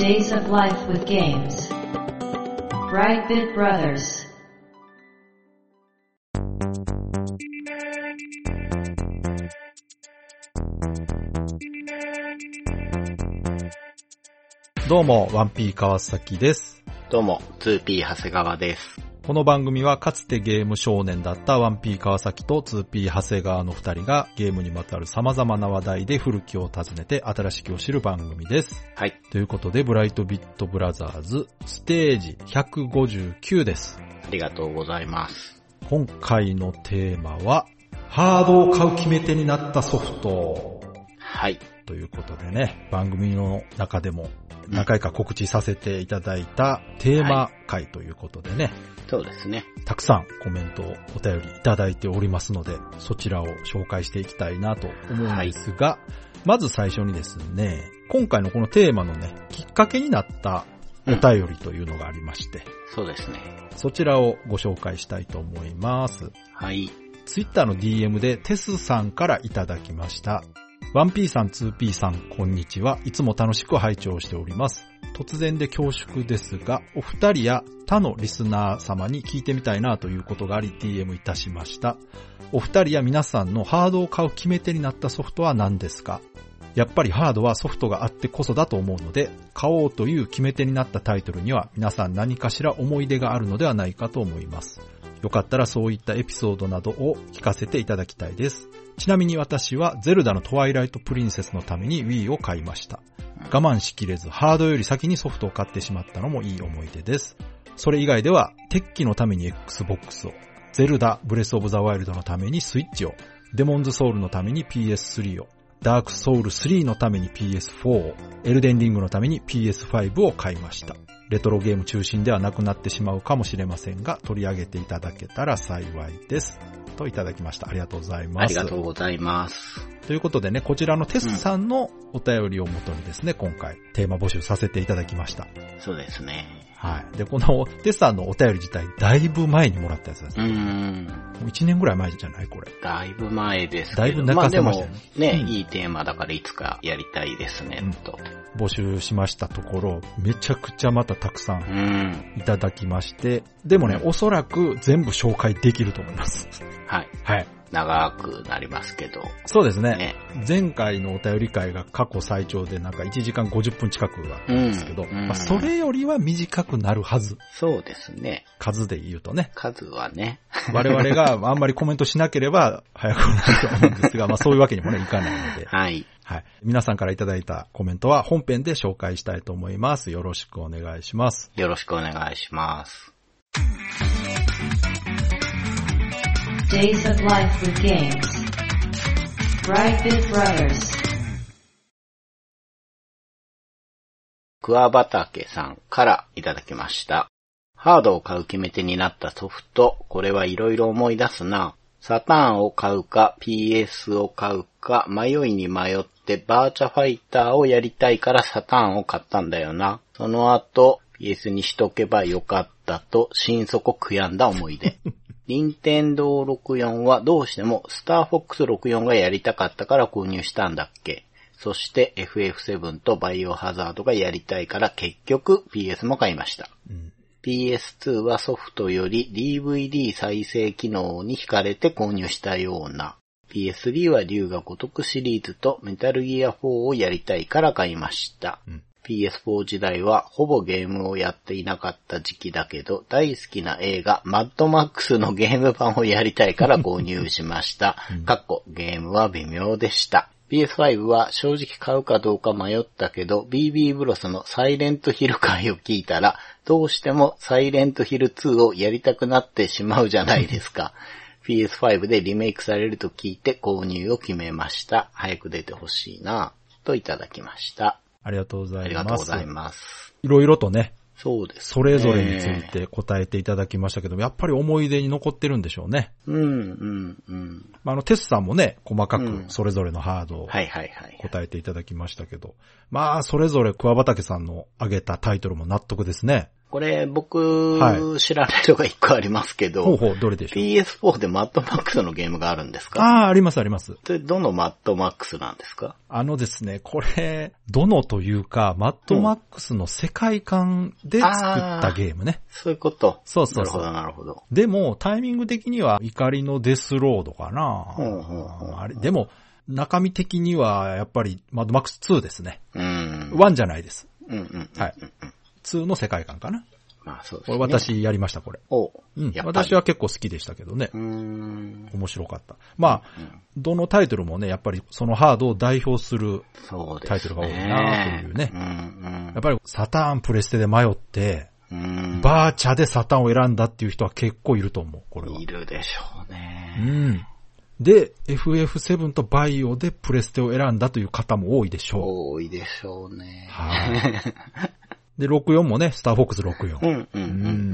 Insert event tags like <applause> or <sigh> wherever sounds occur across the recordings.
Days of Life with Games. Brightbit Brothers. どうも、ワンピー川崎です。どうも、2P 長谷川です。この番組はかつてゲーム少年だったワンピー川崎と 2P 長谷川の二人がゲームにまつわる様々な話題で古きを訪ねて新しきを知る番組です。はい。ということで、ブライトビットブラザーズステージ159です。ありがとうございます。今回のテーマは、ハードを買う決め手になったソフト。はい。ということでね、番組の中でも何回か告知させていただいたテーマ回ということでね、そうですね。たくさんコメントをお便りいただいておりますので、そちらを紹介していきたいなと思うんですが、まず最初にですね、今回のこのテーマのね、きっかけになったお便りというのがありまして、そうですね。そちらをご紹介したいと思います。はい。ツイッターの DM でテスさんからいただきました。1P さん、2P さん、こんにちは。いつも楽しく拝聴しております。突然で恐縮ですが、お二人や他のリスナー様に聞いてみたいなということがあり DM いたしました。お二人や皆さんのハードを買う決め手になったソフトは何ですか？やっぱりハードはソフトがあってこそだと思うので、買おうという決め手になったタイトルには皆さん何かしら思い出があるのではないかと思います。よかったらそういったエピソードなどを聞かせていただきたいです。ちなみに私はゼルダのトワイライトプリンセスのために Wii を買いました。我慢しきれずハードより先にソフトを買ってしまったのもいい思い出です。それ以外では、テッキのために Xbox を、ゼルダ、ブレスオブザワイルドのためにスイッチを、デモンズソウルのために PS3 を、ダークソウル3のために PS4 を、エルデンリングのために PS5 を買いました。レトロゲーム中心ではなくなってしまうかもしれませんが、取り上げていただけたら幸いです。といただきました。ありがとうございます。ありがとうございます。ということでね、こちらのテスさんのお便りをもとにですね、今回テーマ募集させていただきました。そうですね。はい。で、このテスさんのお便り自体、だいぶ前にもらったやつです。うーもん。う1年ぐらい前じゃない？これ。だいぶ前ですけど。だいぶ泣かせましたよねあでもね、うんいいテーマだからいつかやりたいですね、うんと。募集しましたところ、めちゃくちゃまたたくさうんん。いただきまして、でもね、うんおそらく全部紹介できると思います。はい。はい。長くなりますけど。そうですね。ね。前回のお便り会が過去最長でなんか1時間50分近くあったんですけど、うんうんまあ、それよりは短くなるはず。そうですね。数で言うとね。数はね。我々があんまりコメントしなければ早くなると思うんですが、<laughs> まあそういうわけにもね、いかないので。はい。はい。皆さんからいただいたコメントは本編で紹介したいと思います。よろしくお願いします。よろしくお願いします。Days of Life with Games. Brightbit Brothers. 桑畑さんからいただきました。ハードを買う決め手になったソフト、これはいろいろ思い出すな。サターンを買うか PS を買うか迷いに迷ってバーチャファイターをやりたいからサターンを買ったんだよな。その後 PS にしとけばよかったと心底悔やんだ思い出。<laughs> 任天堂64はどうしてもスターフォックス64がやりたかったから購入したんだっけ？そして FF7 とバイオハザードがやりたいから結局 PS も買いました。うん。PS2 はソフトより DVD 再生機能に惹かれて購入したような。PS3 は竜が如くシリーズとメタルギア4をやりたいから買いました。うん PS4 時代はほぼゲームをやっていなかった時期だけど、大好きな映画、マッドマックスのゲーム版をやりたいから <laughs> 購入しました。かっこ、ゲームは微妙でした。PS5 は正直買うかどうか迷ったけど、BB ブロスのサイレントヒル回を聞いたら、どうしてもサイレントヒル2をやりたくなってしまうじゃないですか。PS5 でリメイクされると聞いて購入を決めました。早く出てほしいなといただきました。ありがとうござあいます。りがとうございます。いろいろとね、そうです、ね。それぞれについ。て答えていただきましたけど、やっぱり思い出に残ってるんでしょうね。うん、うん、うん。まあ、あの、テスさんもね、細かうんくそれぞれのハードを。答えていただきましたけど、まあ、それぞれ桑畑さんの挙げたタイトルも納得ですね。これ僕、は知らないのが一個ありますけど、ほうほう、どれでしょう？PS4 でマッドマックスのゲームがあるんですか？ああ、ありますあります。それどのマッドマックスなんですか？あのですね、これ、どのというか、マッドマックスの世界観で作ったゲームね。そういうこと。そうそうそうなるほど、なるほど。でも、タイミング的には、怒りのデスロードかな。ほうほうほうあれ、でも、中身的には、やっぱり、マッドマックス2ですね。うん。1じゃないです。うんうんうん。はい。2の世界観かな。まあそうですこれね。私やりました、これ。おうん。私は結構好きでしたけどねう。ーん。面白かった。まあ、どのタイトルもね、やっぱりそのハードを代表する。タイトルが多いなというねうんやっぱりサターンプレステで迷って、うん。うん。バーチャでサターンを選んだっていう人は結構いると思う、これは。いるでしょううね。ん。で、FF7 とバイオでプレステを選んだという方も多いでしょう。多いでしょうね。はい。<laughs> で、64もね、スターフォックス64。うんうんうんう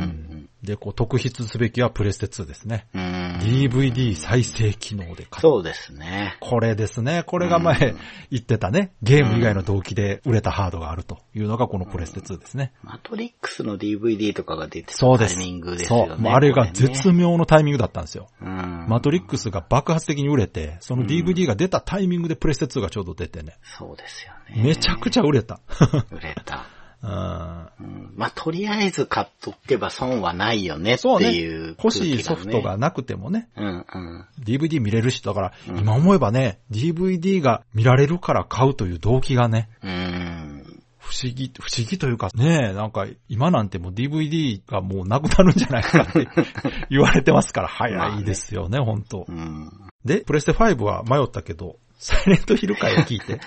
んで、こう、特筆すべきはプレステ2ですね。うん。うん。DVD 再生機能で買っそうですね。これですね。これが前言ってたね。ゲーム以外の動機で売れたハードがあるというのがこのプレステ2ですね。マトリックスの DVD とかが出てたそうです。タイミングですよね。そう。あれが絶妙のタイミングだったんですよ。うん。マトリックスが爆発的に売れて、その DVD が出たタイミングでプレステ2がちょうど出てね。そうですよね。めちゃくちゃ売れた。売れた。うんうんまあ、とりあえず買っとけば損はないよねってそうねいう、欲しいソフトが。なくてもね、うんうん。DVD 見れるし、だから、今思えばね、DVD が見られるから買うという動機がね、うん。不思議、不思議というかね、なんか今なんてもう DVD がもうなくなるんじゃないかって <laughs> 言われてますから早いですよね、本当うん。で、プレステ5は迷ったけど、サイレントヒル会を聞いて、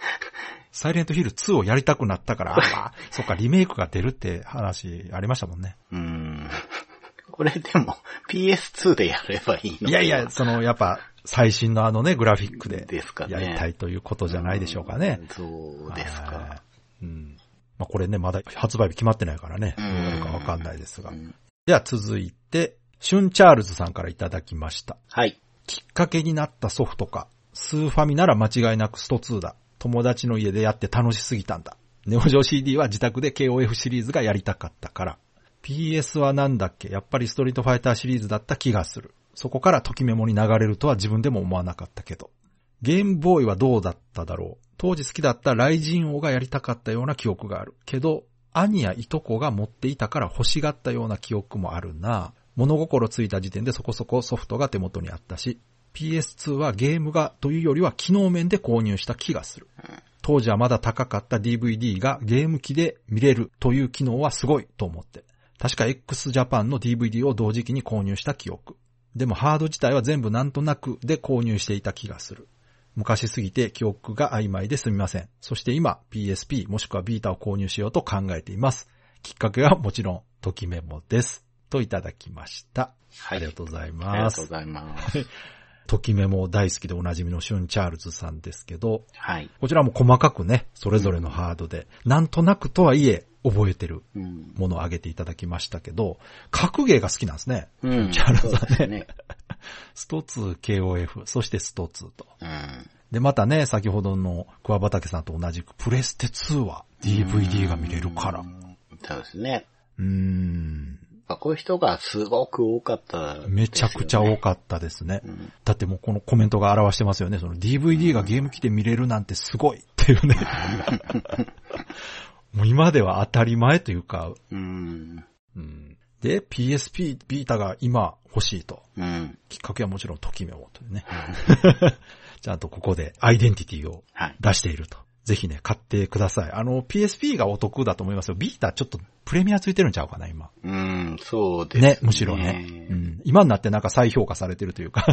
<laughs> サイレントヒル2をやりたくなったから、<laughs> ああ、そっか、リメイクが出るって話ありましたもんね。うん。<laughs> これでも PS2 でやればいいのいやいや、その、やっぱ、最新のあのね、グラフィックでですかねやりたいということじゃないでしょうかね。そうですはいか。。うん。まあ、これね、まだ発売日決まってないからね、どううんなるかわかんないですがう。んでは続いて、シュンチャールズさんからいただきました。はい。きっかけになったソフトか。スーファミなら間違いなくスト2だ。友達の家でやって楽しすぎたんだ。ネオジョ CD は自宅で KOF シリーズがやりたかったから。PS はなんだっけ？やっぱりストリートファイターシリーズだった気がする。そこからときメモに流れるとは自分でも思わなかったけど。ゲームボーイはどうだっただろう？当時好きだったライジン王がやりたかったような記憶がある。けど、兄やいとこが持っていたから欲しがったような記憶もあるな。物心ついた時点でそこそこソフトが手元にあったし、PS2 はゲームがというよりは機能面で購入した気がする。当時はまだ高かった DVD がゲーム機で見れるという機能はすごいと思って。確か x ジャパンの DVD を同時期に購入した記憶。でもハード自体は全部なんとなくで購入していた気がする。昔すぎて記憶が曖昧ですみません。そして今 PSP もしくはビータを購入しようと考えています。きっかけはもちろん、ときメモです。といただきました。はいありがとうございあります。がとうございます。ときメモ大好きでおなじみのシュンチャールズさんですけど、はい。こちらも細かくね、それぞれのハードで、なんとなくとはいえ、覚えてるうん。ものを挙げていただきましたけど、格ゲーが好きなんですね。うん。チャールズそうさんねね。スト2、KOF、そしてスト2と。うん。で、またね、先ほどの桑畑さんと同じく、プレステ2は DVD が見れるから。うそうですね。ーん。こういう人がすごく多かった、めちゃくちゃ多かったですね。んだってもうこのコメントが表してますよね。その DVD がゲーム機で見れるなんてすごいっていうね。<laughs> もう今では当たり前というか、うん。うん、で、PSP ビータが今欲しいと。うん。きっかけはもちろんときめもというね。<laughs> ちゃんとここでアイデンティティをはい。出していると。ぜひね、買ってください。あの、PSP がお得だと思いますよ。ビータちょっとプレミアついてるんちゃうかな、今。うん、そうですね。ね、むしろね。うん。今になってなんか再評価されてるというか。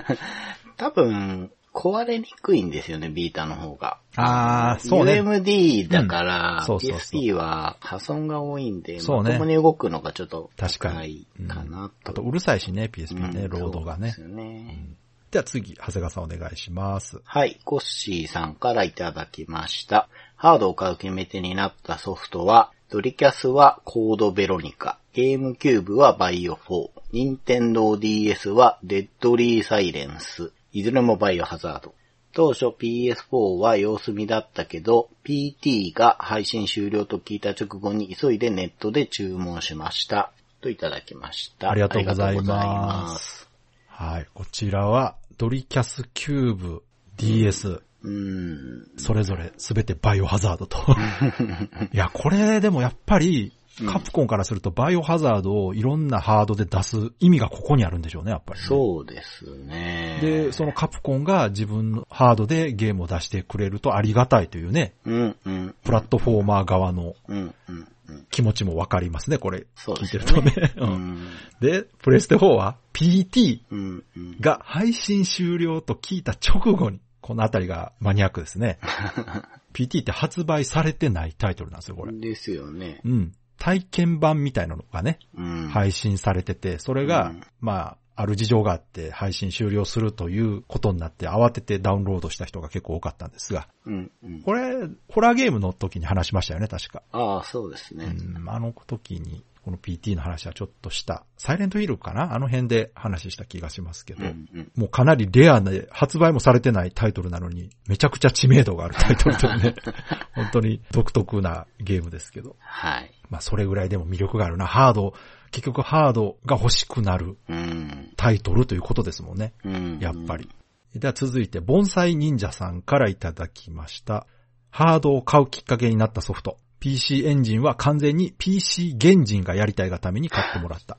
<laughs> 多分、壊れにくいんですよね、ビータの方が。あーそうね UMD だから、うん PSP は破損が多いんで、そうねまともに動くのがちょっと確かに高いかなと。あと、うるさいしね、PSP ね、うんロードがねそ。うですよね。では次、長谷川さんお願いします。はい、コッシーさんからいただきました。ハードを買う決め手になったソフトは、ドリキャスはコードベロニカ、ゲームキューブはバイオ4、ニンテンドー DS はデッドリーサイレンス、いずれもバイオハザード。当初 PS4 は様子見だったけど、PT が配信終了と聞いた直後に急いでネットで注文しました。といただきました。ありがとうございありがとうございまますす。はい。こちらは、ドリキャスキューブ DS、うーん。それぞれすべてバイオハザードと。<laughs> いや、これでもやっぱり、カプコンからするとバイオハザードをいろんなハードで出す意味がここにあるんでしょうね、やっぱりね、そうですね。で、そのカプコンが自分のハードでゲームを出してくれるとありがたいというね、うん、うん、プラットフォーマー側の。気持ちもわかりますね、これ。聞いそうですてるとね。よねううんん、で、プレステ4は PT。が配信終了と聞いた直後に、このあたりがマニアックですね。<laughs> PT って発売されてないタイトルなんですよ、これ。ですよね。うん。体験版みたいなのがね、うん。配信されてて、それが、うんまあ、ある事情があって配信終了するということになって慌ててダウンロードした人が結構多かったんですが、うん、うん。これ、ホラーゲームの時に話しましたよね、確か。ああ、そうですね。うん、あの時に、この PT の話はちょっとした、サイレントヒルかな？あの辺で話した気がしますけど、うん、うん。もうかなりレアで発売もされてないタイトルなのに、めちゃくちゃ知名度があるタイトルというね、<laughs> 本当に独特なゲームですけど、はい。まあそれぐらいでも魅力があるな。ハード、結局ハードが欲しくなるうん。タイトルということですもんね。うん。やっぱり。。では続いて、盆栽忍者さんからいただきました。ハードを買うきっかけになったソフト。PC エンジンは完全に PC 原人がやりたいがために買ってもらった。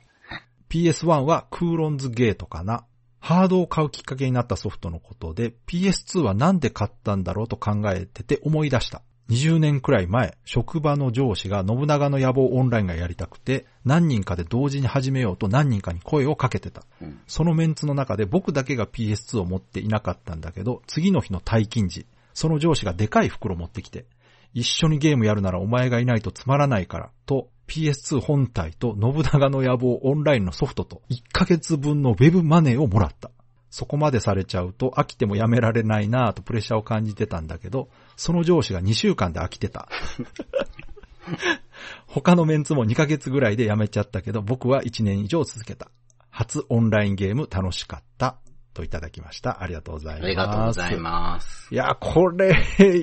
PS1 はクーロンズゲートかな。ハードを買うきっかけになったソフトのことで、PS2 はなんで買ったんだろうと考えてて思い出した。20年くらい前、職場の上司が信長の野望オンラインがやりたくて、何人かで同時に始めようと何人かに声をかけてた。うん。そのメンツの中で僕だけが PS2 を持っていなかったんだけど、次の日の退勤時、その上司がでかい袋持ってきて、一緒にゲームやるならお前がいないとつまらないから、と PS2 本体と信長の野望オンラインのソフトと1ヶ月分のウェブマネーをもらった。そこまでされちゃうと飽きてもやめられないなぁとプレッシャーを感じてたんだけど、その上司が2週間で飽きてた。<laughs> 他のメンツも2ヶ月ぐらいで辞めちゃったけど、僕は1年以上続けた。初オンラインゲーム楽しかった。といただきました。ありがとうございます。ありがとうございます。いや、これ、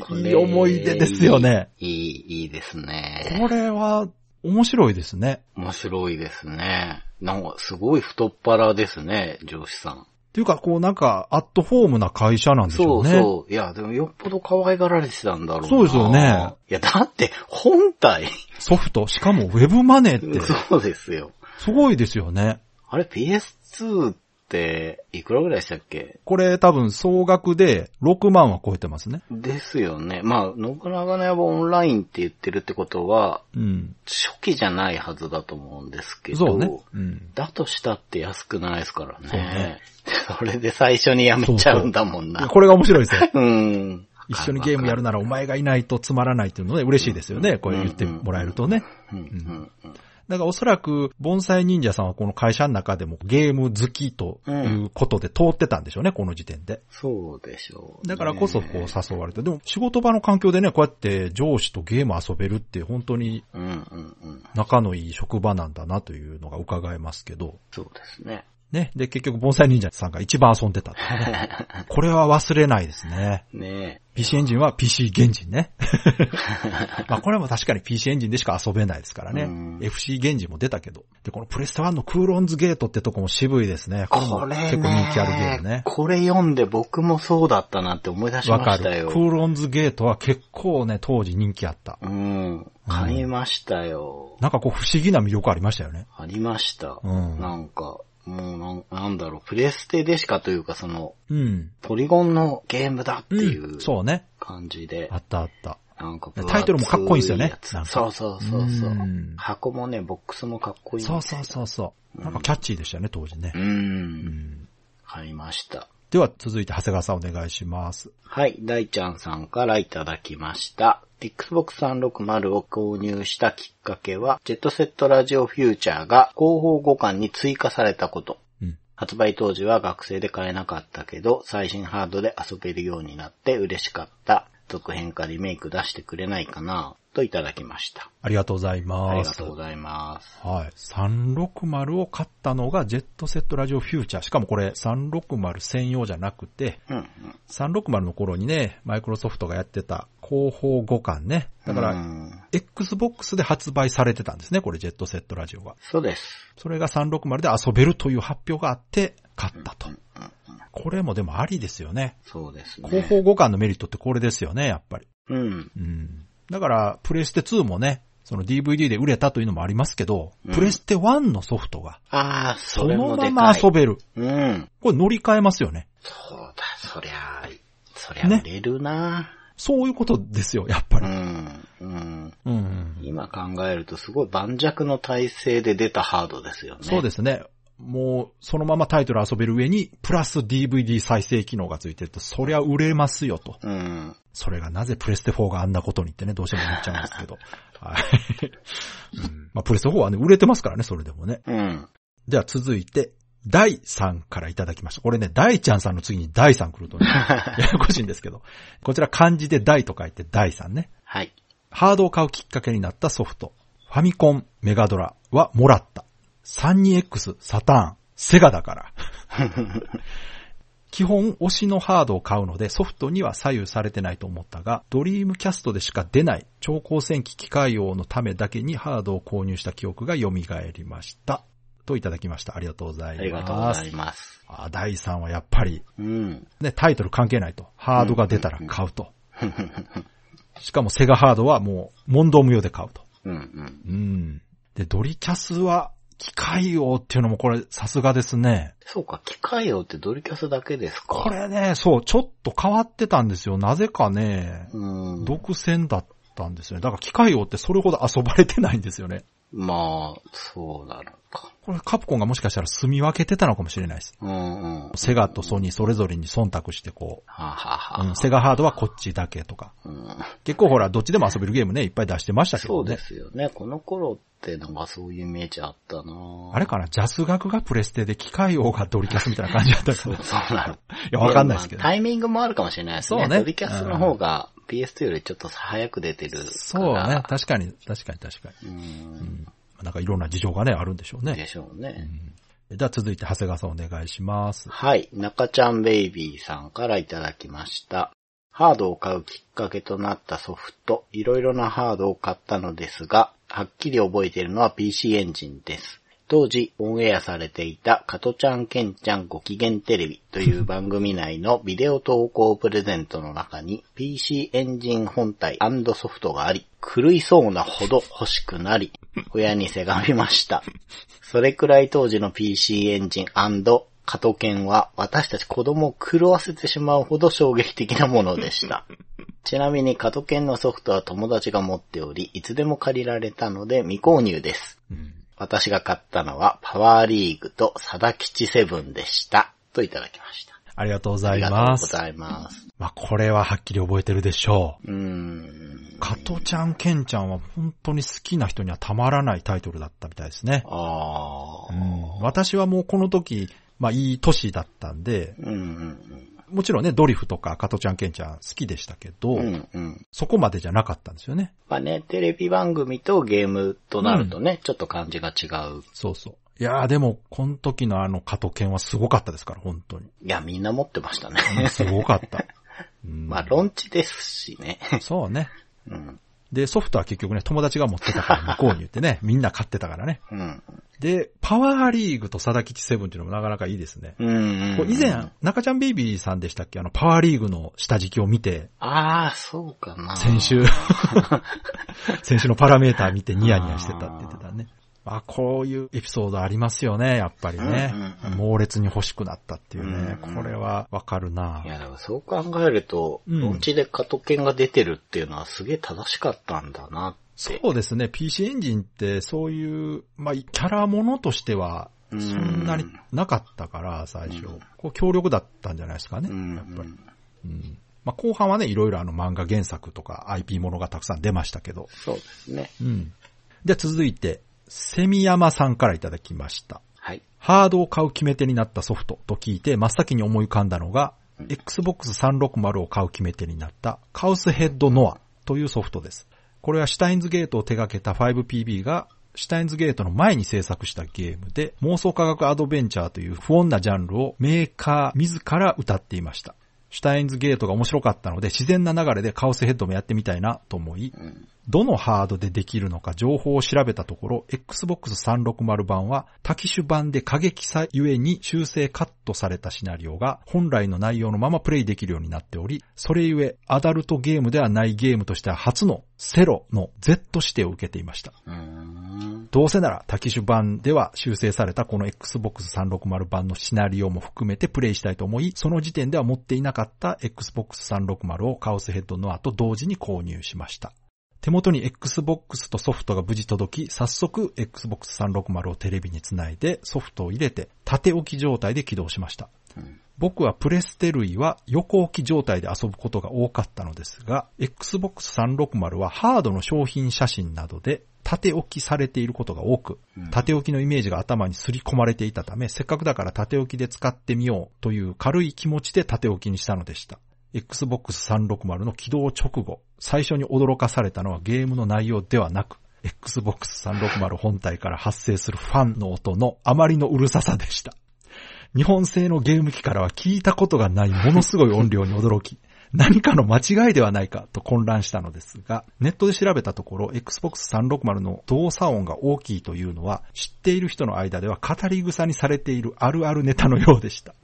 これいい思い出ですよね。いい、いいですね。これは、面白いですね。面白いですね。なんか、すごい太っ腹ですね、上司さん。っていうか、こうなんか、アットホームな会社なんでしょそううね。そう。いや、でもよっぽど可愛がられてたんだろうな。そうですよね。いや、だって、本体。ソフト、しかもウェブマネーって、そうですよ。すごいですよね。あれ、PS2 って、いくらぐらいでしたっけ？これ多分総額で6万は超えてますね。ですよね。まあ、信長の野望オンラインって言ってるってことは、うん。初期じゃないはずだと思うんですけど。そうね。うん。だとしたって安くないですからね。そうねそれで最初にやめちゃうんだもんな。これが面白いですよ。<laughs> うん。一緒にゲームやるならお前がいないとつまらないっていうのね、嬉しいですよね。これ言ってもらえるとね。うんうんうんだからおそらく、盆栽忍者さんはこの会社の中でもゲーム好きということで通ってたんでしょうね、この時点で。そうでしょう、ね。だからこそこう誘われて。でも仕事場の環境でね、こうやって上司とゲーム遊べるって本当にうんうんうん。仲のいい職場なんだなというのが伺えますけど。そうですね。ね。で、結局盆栽忍者さんが一番遊んでた。<laughs> これは忘れないですね。ね PC エンジンは PC 原人ね。<laughs> まあこれも確かに PC エンジンでしか遊べないですからねうん FC 原人も出たけど。で、このプレステ1のクーロンズゲートってとこも渋いですね。これもこれね。結構人気あるゲームね。これ読んで僕もそうだったなって思い出し。ましたよ。クーロンズゲートは結構ね、当時人気あった。うん。買いましたよ。なんかこう不思議な魅力ありましたよね。ありました。うんなんか、もうなんなんだろう、プレステでしかというかその、うん。ポリゴンのゲームだっていううんそうね。感じで、あったあった。なんかタイトルもかっこいいんですよねそうそうそうそううん箱もね、ボックスもかっこいいんそうそうそうそう。なんかキャッチーでしたよね、当時ねう。。うんん。買いました。では続いて長谷川さんお願いします。はい、大ちゃんさんからいただきました。Xbox 360を購入したきっかけは、ジェットセットラジオフューチャーが広報互換に追加されたこと。うん。発売当時は学生で買えなかったけど、最新ハードで遊べるようになって嬉しかった。続編かリメイク出してくれないかな。といただきました。ありがとうございあります。がとうございます。はい。360を買ったのがジェットセットラジオフューチャー。しかもこれ360専用じゃなくて、うんうん。360の頃にね、マイクロソフトがやってた広報互換ね。だから、うん、Xbox で発売されてたんですね、これジェットセットラジオが。そうです。それが360で遊べるという発表があって、買ったと。これもでもありですよね。そうですね。広報互換のメリットってこれですよね、やっぱり。うん。うん。だから、プレステ2もね、その DVD で売れたというのもありますけど、うんプレステ1のソフトが、ああ、そのま。ま遊べる。うん。これ乗り換えますよね。そうだ、そりゃあ、そりゃね売れるな、そういうことですよ、やっぱうり。ん。うん。うん。今考えるとすごい盤石の体制で出たハードですよね。そうですね。もう、そのままタイトル遊べる上に、プラス DVD 再生機能がついてると、そりゃ売れますよと。うん。それがなぜプレステ4があんなことにってね、どうしても言っちゃうんですけど。<laughs> はい。うんまあ、プレステ4はね、売れてますからね、それでもね。うん。では続いて、第3からいただきました。これね、大ちゃんさんの次に第3来るとね、<laughs> ややこしいんですけど。こちら漢字で大と書いて第3ね。はい。ハードを買うきっかけになったソフト。ファミコン、メガドラはもらった。32X、サターン、セガだから。<laughs> 基本推しのハードを買うのでソフトには左右されてないと思ったが、ドリームキャストでしか出ない超高戦機機械用のためだけにハードを購入した記憶が蘇りました。といただきました。ありがとうございます。ありがとうございます。あ第3はやっぱり、うん。ね、タイトル関係ないと。ハードが出たら買うと。<laughs> しかもセガハードはもう問答無用で買うと。うんうん。うん。で、ドリキャスは機械用っていうのもこれさすがですね。そうか、機械用ってドリキャスだけですかこれね、そう、ちょっと変わってたんですよ。なぜかね、うん。独占だったんですよね。だから機械用ってそれほど遊ばれてないんですよね。まあ、そうなのか。これカプコンがもしかしたら住み分けてたのかもしれないです。うんうん。セガとソニーそれぞれに忖度してこはあ、はあはう、あうん、セガハードはこっちだけとか。うん結構ほら、どっちでも遊べるゲームね、いっぱい出してましたけどねそうで。すよね。この頃ってなんかそういうイメージあったなあれかな？ジャス学がプレステで機械王がドリキャスみたいな感じだったか <laughs> そうら。いそうなの。や、わかんないですけどまあ。タイミングもあるかもしれないですね。そうねドリキャスの方が PS2 よりちょっと早く出てるから。そうね。確かに、確かに確かに。うん。なんかいろんな事情がね、あるんでしょうね。でしょうね。では続いて長谷川さんお願いします。はい。中ちゃんベイビーさんからいただきました。ハードを買うきっかけとなったソフト、いろいろなハードを買ったのですが、はっきり覚えているのは PC エンジンです。当時オンエアされていた加トちゃんケンちゃんご機嫌テレビという番組内のビデオ投稿プレゼントの中に PC エンジン本体ソフトがあり、狂いそうなほど欲しくなり、親にせがみました。それくらい当時の PC エンジン加トケンは私たち子供を狂わせてしまうほど衝撃的なものでした。ちなみに加トケンのソフトは友達が持っており、いつでも借りられたので未購入です。うん私が買ったのはパワーリーグとサダ吉セブンでした。といただきました。ありがとうごあざいりがとうます。ございます。まあ、これははっきり覚えてるでしょうーんう。。加トちゃん、ケンちゃんは本当に好きな人にはたまらないタイトルだったみたいですね。あー。うん、私はもうこの時、まあいい年だったんで、うんうんもちろんね、ドリフとか加トちゃん、ケンちゃん好きでしたけど、うん。うんうん。そこまでじゃなかったんですよね。まあね、テレビ番組とゲームとなるとね、ちょっと感じが違う。そうそう。いやーでも、この時のあの加トケンはすごかったですから、本当に。いや、みんな持ってましたね。すごかった。<laughs> うんまあ、ロンチですしね。そうね。うん。で、ソフトは結局ね、友達が持ってたから向こうに言ってね、<laughs> みんな買ってたからね。うん。で、パワーリーグとサダキチセブンっていうのもなかなかいいですね。うんうん。これ以前、中ちゃんベイビーさんでしたっけ？あの、パワーリーグの下敷きを見て、ああ、そうかな。先週、<laughs> 先週のパラメーター見てニヤニヤしてたって言ってたね。あ、こういうエピソードありますよね、やっぱりね。うんうんうん猛烈に欲しくなったっていうね。うんうんこれはわかるないや、だからそう考えると、うんロンチで加トケンが出てるっていうのはすげえ正しかったんだなって。そうですね。PC エンジンってそういう、まあ、キャラものとしては、そんなになかったから、最初。こう、強力だったんじゃないですかね。うん。やっぱり。うん。まあ、後半はね、いろいろあの漫画原作とか IP ものがたくさん出ましたけど。そうですね。うん。では続いて、セミヤマさんからいただきました。はい。ハードを買う決め手になったソフトと聞いて真っ先に思い浮かんだのが、Xbox 360を買う決め手になったカウスヘッドノアというソフトです。これはシュタインズゲートを手掛けた 5PB がシュタインズゲートの前に制作したゲームで、妄想科学アドベンチャーという不穏なジャンルをメーカー自ら歌っていました。シュタインズゲートが面白かったので、自然な流れでカオスヘッドもやってみたいなと思い、どのハードでできるのか情報を調べたところ、Xbox 360版は多機種版で過激さゆえに修正カットされたシナリオが本来の内容のままプレイできるようになっており、それゆえアダルトゲームではないゲームとしては初のセロの Z 指定を受けていました。どうせなら多機種版では修正されたこの Xbox 360版のシナリオも含めてプレイしたいと思い、その時点では持っていなかった Xbox 360をカオスヘッドの後同時に購入しました。手元に Xbox とソフトが無事届き、早速 Xbox 360をテレビにつないでソフトを入れて縦置き状態で起動しました。僕はプレステ類は横置き状態で遊ぶことが多かったのですが、Xbox 360はハードの商品写真などで縦置きされていることが多く、縦置きのイメージが頭にすり込まれていたため、せっかくだから縦置きで使ってみようという軽い気持ちで縦置きにしたのでした。Xbox 360の起動直後、最初に驚かされたのはゲームの内容ではなく、Xbox 360本体から発生するファンの音のあまりのうるささでした。日本製のゲーム機からは聞いたことがないものすごい音量に驚き、何かの間違いではないかと混乱したのですが、ネットで調べたところ、Xbox 360の動作音が大きいというのは、知っている人の間では語り草にされているあるあるネタのようでした。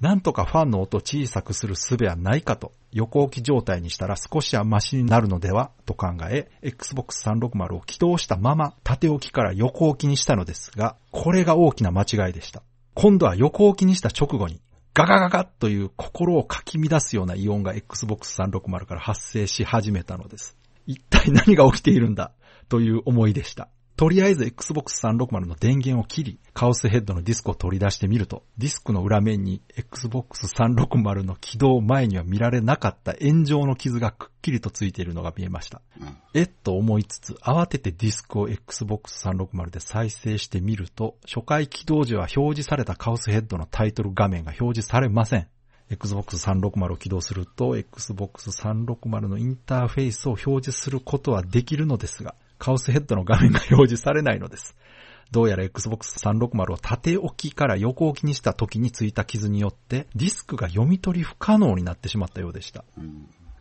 なんとかファンの音を小さくする術はないかと、横置き状態にしたら少しはマシになるのではと考え、Xbox 360を起動したまま縦置きから横置きにしたのですが、これが大きな間違いでした。今度は横置きにした直後に、ガガガガという心をかき乱すような異音が Xbox 360から発生し始めたのです。一体何が起きているんだという思いでした。とりあえず Xbox 360の電源を切り、カオスヘッドのディスクを取り出してみると、ディスクの裏面に Xbox 360の起動前には見られなかった炎上の傷がくっきりとついているのが見えました。えっと思いつつ、慌ててディスクを Xbox 360で再生してみると、初回起動時は表示されたカオスヘッドのタイトル画面が表示されません。Xbox 360を起動すると、Xbox 360のインターフェースを表示することはできるのですが、カオスヘッドの画面が表示されないのです。どうやら Xbox 360を縦置きから横置きにした時についた傷によって、ディスクが読み取り不可能になってしまったようでした。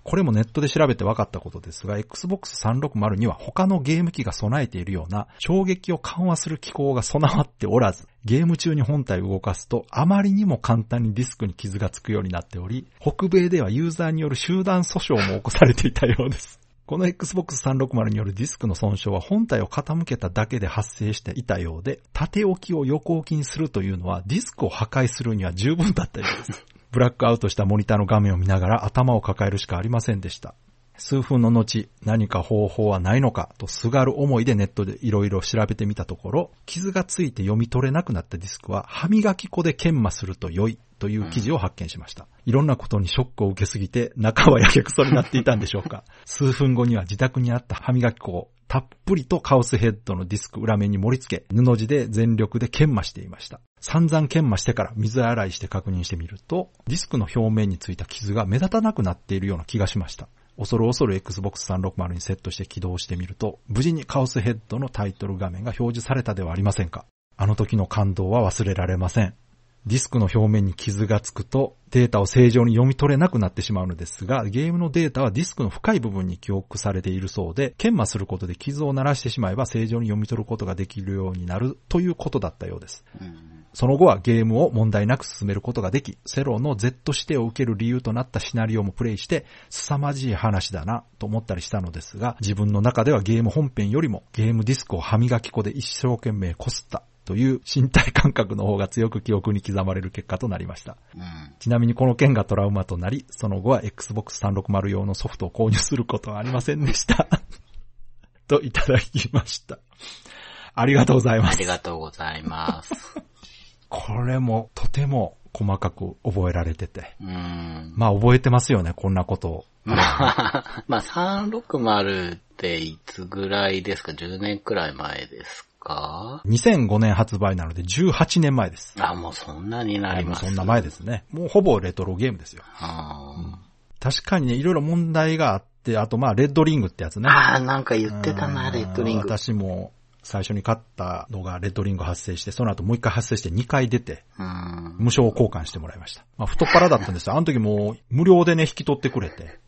これもネットで調べて分かったことですが、Xbox 360には他のゲーム機が備えているような衝撃を緩和する機構が備わっておらず、ゲーム中に本体を動かすとあまりにも簡単にディスクに傷がつくようになっており、北米ではユーザーによる集団訴訟も起こされていたようです。この Xbox 360によるディスクの損傷は本体を傾けただけで発生していたようで、縦置きを横置きにするというのはディスクを破壊するには十分だったようです。<laughs> ブラックアウトしたモニターの画面を見ながら頭を抱えるしかありませんでした。数分の後、何か方法はないのかとすがる思いでネットでいろいろ調べてみたところ、傷がついて読み取れなくなったディスクは歯磨き粉で研磨すると良いという記事を発見しました。いろんなことにショックを受けすぎて中はやけくそになっていたんでしょうか。<laughs> 数分後には自宅にあった歯磨き粉をたっぷりとカオスヘッドのディスク裏面に盛り付け、布地で全力で研磨していました。散々研磨してから水洗いして確認してみると、ディスクの表面についた傷が目立たなくなっているような気がしました。恐る恐る Xbox 360にセットして起動してみると、無事にカオスヘッドのタイトル画面が表示されたではありませんか。あの時の感動は忘れられません。ディスクの表面に傷がつくとデータを正常に読み取れなくなってしまうのですが、ゲームのデータはディスクの深い部分に記憶されているそうで、研磨することで傷を鳴らしてしまえば正常に読み取ることができるようになるということだったようです。その後はゲームを問題なく進めることができ、セロの Z 指定を受ける理由となったシナリオもプレイして、凄まじい話だなと思ったりしたのですが、自分の中ではゲーム本編よりもゲームディスクを歯磨き粉で一生懸命こすったという身体感覚の方が強く記憶に刻まれる結果となりました。ちなみにこの件がトラウマとなり、その後は Xbox 360用のソフトを購入することはありませんでした。<laughs> といただきました。ありがとうございますあり。がとうございます。これもとても細かく覚えられてて。うーん。まあ覚えてますよね、こんなことを。まあ、まあ、360っていつぐらいですか ?10 年くらい前ですか？2005年発売なので18年前です。あ、もうそんなになります。もうそんな前ですね。もうほぼレトロゲームですよ。あ確かにね、いろいろ問題があっで、あとまあ、レッドリングってやつね。ああ、なんか言ってたな、うんレッドリング。私も最初に買ったのがレッドリング発生して、その後もう一回発生して2回出て、うん。無償交換してもらいました。まあ、太っ腹だったんですよ。あの時もう無料でね、引き取ってくれて、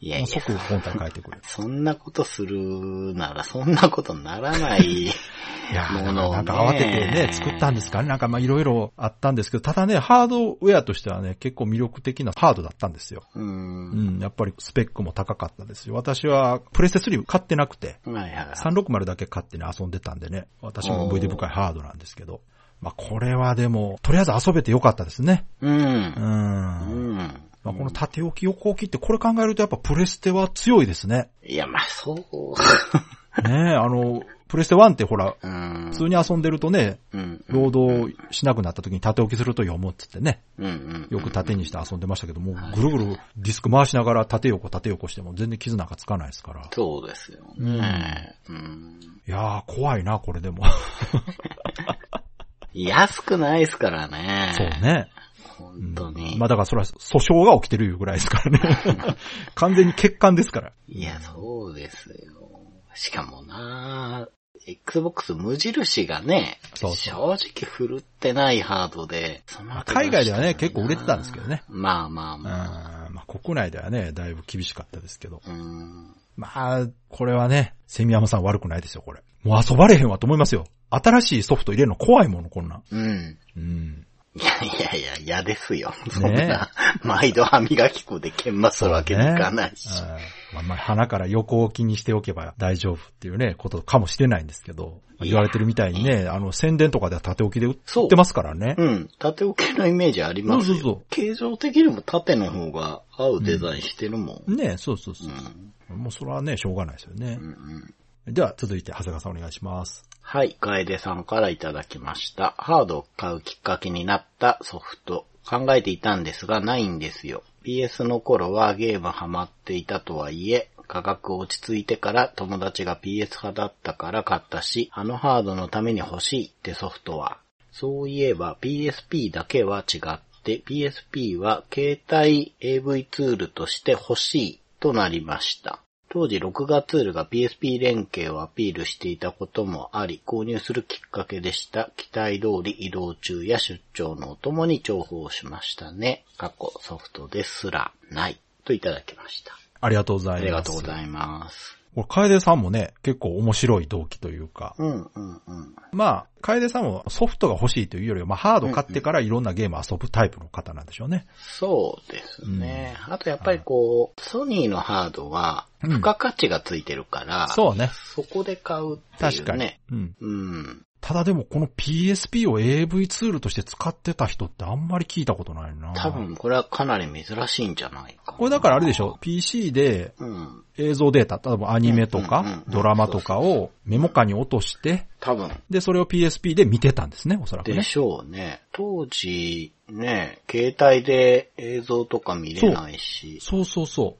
いやいや、即本体変えてくれる。そんなことするなら、そんなことならない。<laughs> いやーものをねなんか慌ててね、作ったんですかね。なんかまあいろいろあったんですけど、ただね、ハードウェアとしてはね、結構魅力的なハードだったんですよ。う。うんん、やっぱりスペックも高かったですよ。私はプレステ3買ってなくて、はいはいはい。360だけ買ってね、遊んでたんでね、私も思い出深いハードなんですけど、まあこれはでも、とりあえず遊べてよかったですね。う。うん。うん。まあ、この縦置き横置きってこれ考えるとやっぱプレステは強いですね。いや、まあ、そう。ねえ、あの、プレステ1ってほら、うん。普通に遊んでるとね、うん。労働しなくなった時に縦置きすると読むっつってね。よく縦にして遊んでましたけども、ぐるぐるディスク回しながら縦横縦横しても全然傷なんかつかないですから。そうですよね。うん。いやー、怖いな、これでも。<laughs> 安くないですからね。そう。ね。本当に。まあだからそれは訴訟が起きてるぐらいですからね。<laughs> 完全に欠陥ですから。いや、そうですよ。しかもな Xbox 無印がね、そう正直振るってないハードで、海外ではね、結構売れてたんですけどね。まあまあうんまあ。まあ国内ではね、だいぶ厳しかったですけど。うん。まあ、これはね、セミヤマさん悪くないですよ、これ。もう遊ばれへんわと思いますよ。新しいソフト入れるの怖いもの、こんなん。うん。うん。いやいやいや、嫌ですよ。そんねな、毎度歯磨き粉で研磨するわけにいかないし。うんまあ、まあ、鼻から横置きにしておけば大丈夫っていうね、ことかもしれないんですけど、まあ言われてるみたいにね、あの、宣伝とかでは縦置きで売ってますからね。うん。縦置きのイメージありますよ。そうそうそう形状的にも縦の方が合うデザインしてるもん。ねそうそうそうう。ん。もうそれはね、しょうがないですよねう。んうん。では、続いて、長谷川さんお願いします。はい、楓さんからいただきました。ハードを買うきっかけになったソフト。考えていたんですがないんですよ。PS の頃はゲームハマっていたとはいえ、価格落ち着いてから友達が PS 派だったから買ったし、あのハードのために欲しいってソフトは。そういえば PSP だけは違って、PSP は携帯 AV ツールとして欲しいとなりました。当時録画ツールが PSP 連携をアピールしていたこともあり、購入するきっかけでした。期待通り移動中や出張のお供に重宝しましたね。過去ソフトですらない。といただきました。ありがとうございます。ありがとうございます。これ、楓さんもね、結構面白い動機というか、うんうんうん。まあ、楓さんもソフトが欲しいというよりは、まあ、ハード買ってからいろんなゲーム遊ぶタイプの方なんでしょうね。そうですね。あとやっぱりこう、ソニーのハードは、うん付加価値がついてるから、そうね。そこで買うっていう確かにね。。うん。うん。ただでも、この PSP を AV ツールとして使ってた人ってあんまり聞いたことないな。多。分これはかなり珍しいんじゃないかな。これだからあれでしょ ?PC でうん。映像データ、例えばアニメとかうんドラマとかをメモ化に落として、多分。で、それを PSP で見てたんですね、おそらくね。でしょうね。当時、ね、携帯で映像とか見れないし、そうそうそ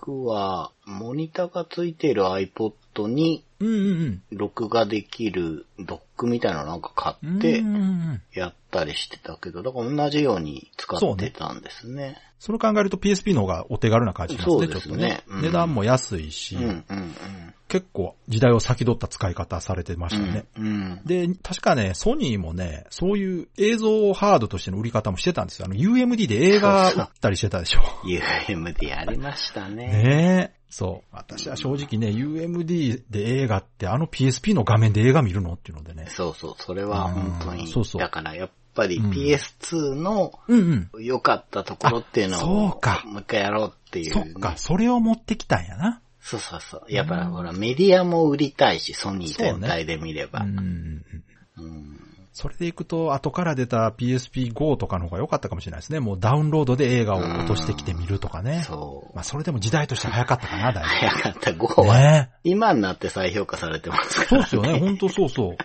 僕は、モニターがついている iPod に、う。うんうん録画できるドックみたいなのなんか買うん。ってうんうんうんやったりしてたけど、だから同じように使ってたんですね。それ考えると PSP の方がお手軽な感じしますね、そうですちょっとねね。うん値段も安いし、うん、うん、うん。結構時代を先取った使い方されてましたね。うん、うん。で、確かね、ソニーもね、そういう映像ハードとしての売り方もしてたんですよ。あの、UMD で映画売ったりしてたでしょ。<laughs> UMD やりましたね。ねえ。そう。私は正直ね、UMD で映画ってあの PSP の画面で映画見るのっていうのでね。そうそう、それは本当に。うんそうそうだからやっぱりうん PS2 の。良かったところっていうのあを、そうかもう一回やろうっていう、ね。そっか、それを持ってきたんやな。そうそうそう。やっぱほら、メディアも売りたいし、ソニー全体で見れば。うんうんうん。うんそれでいくと、後から出た PSP GO とかの方が良かったかもしれないですね。もうダウンロードで映画を落としてきてみるとかね。そう。まあ、それでも時代として早かったかな、だい早かった、5ぶ。は。ね今になって再評価されてますから、そうですよね。ほんとそうそう。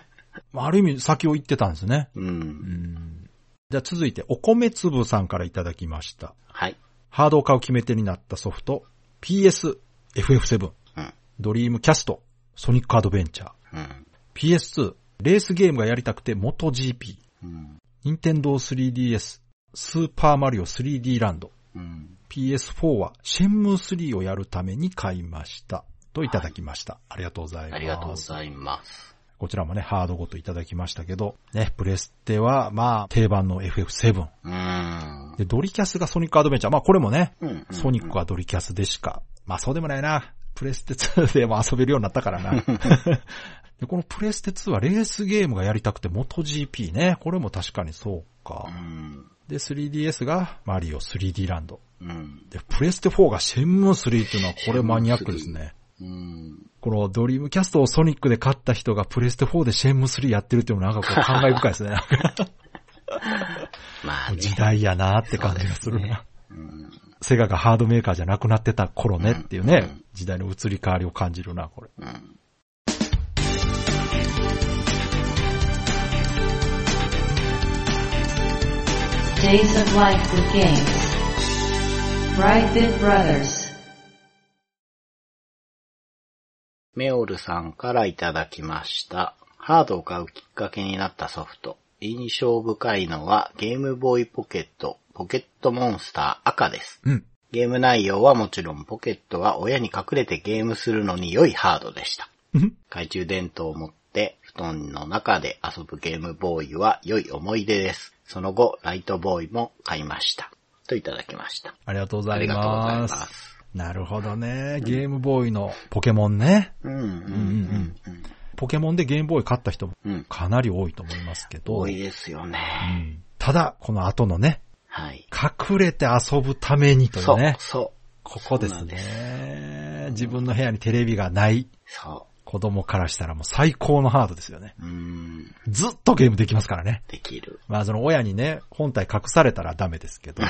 まあある意味先を言ってたんですね。う。うんん。じゃあ続いて、お米粒さんからいただきました。はい。ハードを買う決め手になったソフト、PS、FF7、うん。ドリームキャスト、ソニックアドベンチャー、うん。PS2、レースゲームがやりたくて元 GP、うん。ニンテンドー 3DS、スーパーマリオ 3D ランド、うん。PS4 はシェンムー3をやるために買いました。といただきました。ありがとうございます。ありがとうございます。こちらもね、ハードごといただきましたけど、ね、プレステは、まあ、定番の FF7。うーん。で、ドリキャスがソニックアドベンチャー。まあ、これもね、うんうんうんソニックはドリキャスでしか。まあ、そうでもないな。プレステ2でも遊べるようになったからな。<laughs> で、このプレステ2はレースゲームがやりたくて、元 GP ね。これも確かにそうかう。ん。で、3DS がマリオ 3D ランド。うん。で、プレステ4がシェンムー3っていうのはこれマニアックですね。うん。このドリームキャストをソニックで買った人がプレステ4でシェンムー3やってるっていうのもなんかこう感慨深いですね。<laughs> まあね。時代やなって感じがするな。うん。セガがハードメーカーじゃなくなってた頃ねっていうね、うん時代の移り変わりを感じるな、これ。うん。Days of Life with Games. Brightbit Brothers. メオルさんからいただきました。ハードを買うきっかけになったソフト。印象深いのはゲームボーイポケット、ポケットモンスター赤です。うん。ゲーム内容はもちろんポケットは親に隠れてゲームするのに良いハードでした。懐中電灯を持って布団の中で遊ぶゲームボーイは良い思い出です。その後、ライトボーイも買いました。といただきました。ありがとうございありがとうございま。ますす。なるほどね。ゲームボーイのポケモンね。うん、うん、うん、ポケモンでゲームボーイ買った人もうん。うん。かなり多いと思いますけど。多いですようね。んただ、この後のね、はい。隠れて遊ぶためにといそううね、。そここですね。自分の部屋にテレビがない。う。そ子供からしたらもう最高のハードですよね。う。うん。ずっとゲームできますからね。できる。まあその親にね、本体隠されたらダメですけど、ま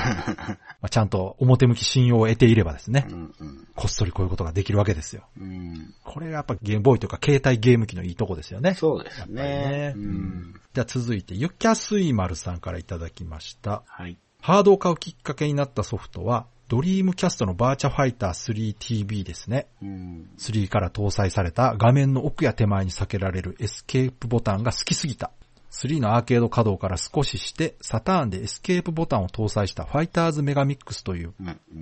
あちゃんと表向き信用を得ていればですねう、ん、うん。こっそりこういうことができるわけですよ。うん。これがやっぱゲームボーイとか携帯ゲーム機のいいとこですよね。そうですね。りうん。じゃあ続いて、ユキャスイマルさんからいただきました。はい。ハードを買うきっかけになったソフトは、ドリームキャストのバーチャファイター 3TB ですね。うん。3から搭載された画面の奥や手前に避けられるエスケープボタンが好きすぎた。3のアーケード稼働から少しして、サターンでエスケープボタンを搭載したファイターズメガミックスという、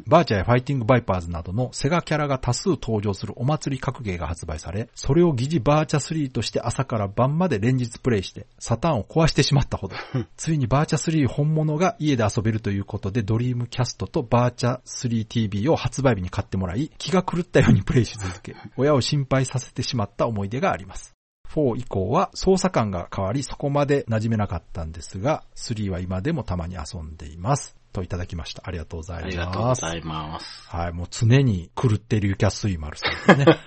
バーチャやファイティングバイパーズなどのセガキャラが多数登場するお祭り格ゲーが発売され、それを疑似バーチャ3として朝から晩まで連日プレイして、サターンを壊してしまったほど、<laughs> ついにバーチャ3本物が家で遊べるということで、ドリームキャストとバーチャ 3TV を発売日に買ってもらい、気が狂ったようにプレイし続け、親を心配させてしまった思い出があります。4以降は操作感が変わりそこまで馴染めなかったんですが、3は今でもたまに遊んでいます。といただきました。ありがとうございます。ありがとうございます。はい、もう常に狂ってるユキャスイマルさんですね。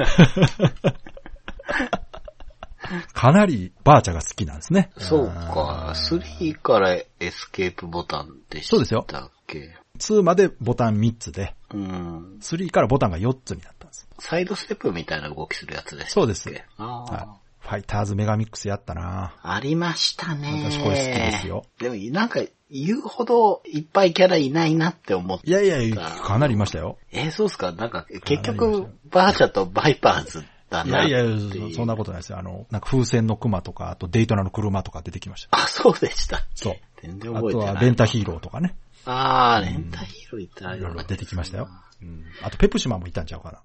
<laughs> かなりバーチャが好きなんですね。そうか。3からエスケープボタンでしたそうですよっけ2までボタン3つで、うん。3からボタンが4つになったんです。サイドステップみたいな動きするやつですそうです。ああ、はい。ファイターズメガミックスやったなありましたね。私これ好きですよ。でもなんか言うほどいっぱいキャラいないなって思って。いやいや、かなりいましたよ。えーそうっすか？なんか結局よバーチャとバイパーズだいなってやいやいう。、そんなことないですよ。あの、なんか風船の熊とか、あとデイトナの車とか出てきました。あ、そうでしたそう。全然あと覚えてない。はレンタヒーローとかね。ああ、レンタヒーローいたいろいろ出てきましたよ。うん。あとペプシマンもいたんちゃうかな。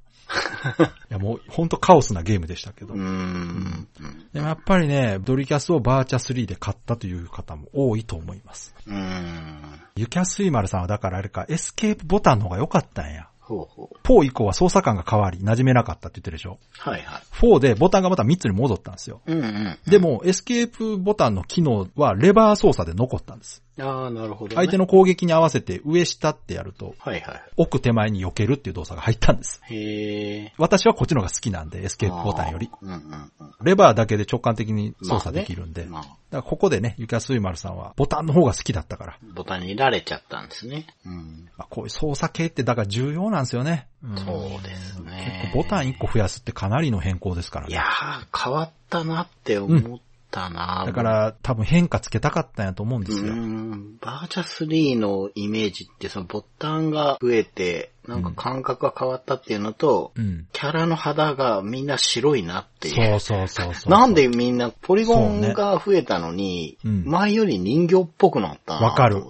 いやもうほんとカオスなゲームでしたけどうー。ん。でもやっぱりね、ドリキャスをバーチャ3で買ったという方も多いと思います。うーん。ユキャスイマルさんはだからあれか、エスケープボタンの方が良かったんや。ほうほう。4以降は操作感が変わり、馴染めなかったって言ってるでしょ？はいはい。4でボタンがまた3つに戻ったんですよ。うんうん。でも、エスケープボタンの機能はレバー操作で残ったんです。ああ、なるほど、ね。相手の攻撃に合わせて上下ってやると、はいは奥手前に避けるっていう動作が入ったんです。い。へえ。私はこっちの方が好きなんで、エスケープボタンより。うんうんうん。レバーだけで直感的に操作できるんで。まあねだからここでね、ユキャスイマルさんはボタンの方が好きだったから。ボタンにられちゃったんですね。うん。まあ、こういう操作系ってだから重要なんですよね。うんそうですね。結構ボタン1個増やすってかなりの変更ですからね。いやー、変わったなって思ったな、だから多分変化つけたかったんやと思うんでうすよ。ん、バーチャ3のイメージってそのボタンが増えて、なんか感覚が変わったっていうのと、うん。キャラの肌がみんな白いなっていう。そうそうそうそう。なんでみんなポリゴンが増えたのに、ねうん前より人形っぽくなったなわかる。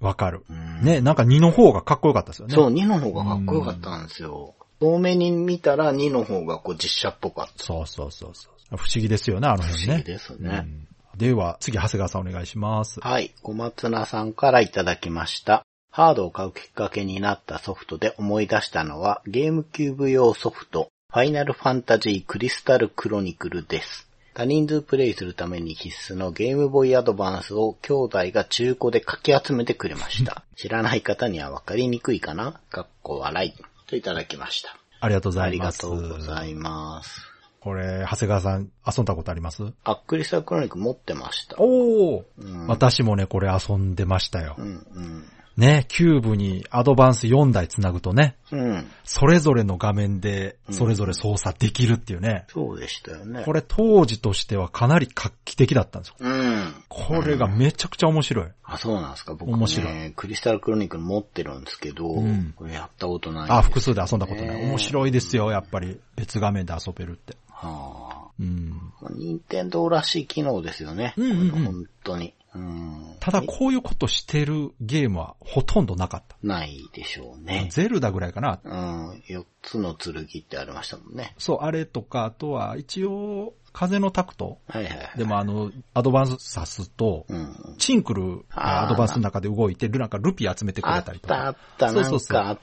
わかる。ね、なんか2の方がかっこよかったですよね。そう、2の方がかっこよかったんですよ。遠目に見たら2の方がこう実写っぽかった。そうそうそうそう。不思議ですよね、あの辺ね。不思議ですねうんでは、次、長谷川さんお願いします。はい、小松菜さんからいただきました。ハードを買うきっかけになったソフトで思い出したのは、ゲームキューブ用ソフト、ファイナルファンタジークリスタルクロニクルです。多人数プレイするために必須のゲームボーイアドバンスを兄弟が中古でかき集めてくれました。<laughs> 知らない方にはわかりにくいかな？かっこ笑い。といただきました。ありがとうござありがいます。とうございます。これ、長谷川さん、遊んだことあります？あ、クリスタルクロニクル持ってました。おー、うん、私もね、これ遊んでましたよう。ん、うん。ね、キューブにアドバンス4台つなぐとね、うん。それぞれの画面で、それぞれ操作できるっていうね。そうでしたよね。これ当時としてはかなり画期的だったんですよ。うん。これがめちゃくちゃ面白い。あ、そうなんですか。僕面白ね、クリスタルクロニクル持ってるんですけど、うんこれやったことないあ、です。複数で遊んだことない。ね面白いですよ、やっぱり。別画面で遊べるって。はうん。あ。任天堂らしい機能ですよね。うんうんうん本当に。うん。ただこういうことしてるゲームはほとんどなかった。ないでしょうね。ゼルダぐらいかな。うん。四つの剣ってありましたもんね。そう、あれとか、あとは一応、風のタクトはいはいはい。でもあの、アドバンス刺すと、うん。チンクルがアドバンスの中で動いて、なんかルピー集めてくあっれたりとか。たあった、なそうそうんそうかあっ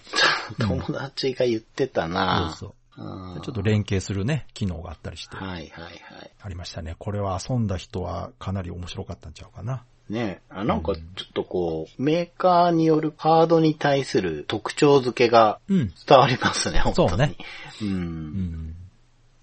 た。友達が言ってたな。そうそう。うんちょっと連携するね、機能があったりして。はいはいはい。ありましたね。これは遊んだ人はかなり面白かったんちゃうかな。ねあなんかちょっとこう、メーカーによるカードに対する特徴付けがうん。伝わりますね、本当に。そうね。う。うんん。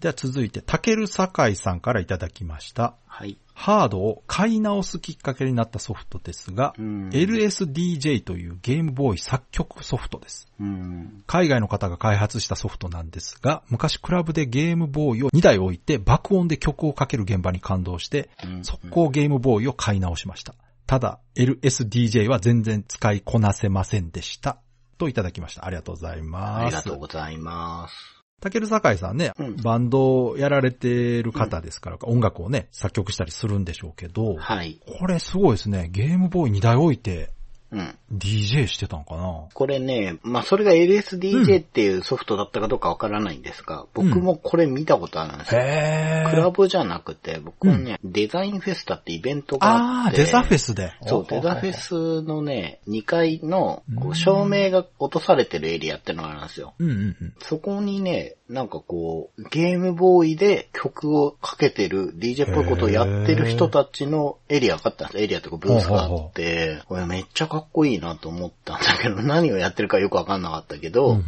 では続いて、たけるさかいさんからいただきました。はい。ハードを買い直すきっかけになったソフトですが、うん LSDJ というゲームボーイ作曲ソフトです。うん。海外の方が開発したソフトなんですが、昔クラブでゲームボーイを2台置いて爆音で曲をかける現場に感動して、うん速攻ゲームボーイを買い直しました。ただ、LSDJ は全然使いこなせませんでした。といただきました。ありがとうございます。ありがとうございます。たけるさかいさんね、うんバンドをやられてる方ですから、音楽をね、作曲したりするんでしょうけど、はい。これすごいですね。ゲームボーイ2台置いてうん。DJ してたんかな？これね、まあ、それが LSDJ っていうソフトだったかどうかわからないんですが、僕もこれ見たことあるんですよ。へクラブじゃなくて、僕はね、デザインフェスタってイベントがあああ、って。デザフェスで。そう、デザフェスのね、2階の照明が落とされてるエリアってのがあるんですよ。うんうんうん。そこにね、なんかこう、ゲームボーイで曲をかけてる DJ っぽいことをやってる人たちのエリアがあったんですエリアとかブースがあって、これめっちゃかっこいいなと思ったんだけど、<laughs> 何をやってるかよくわかんなかったけど、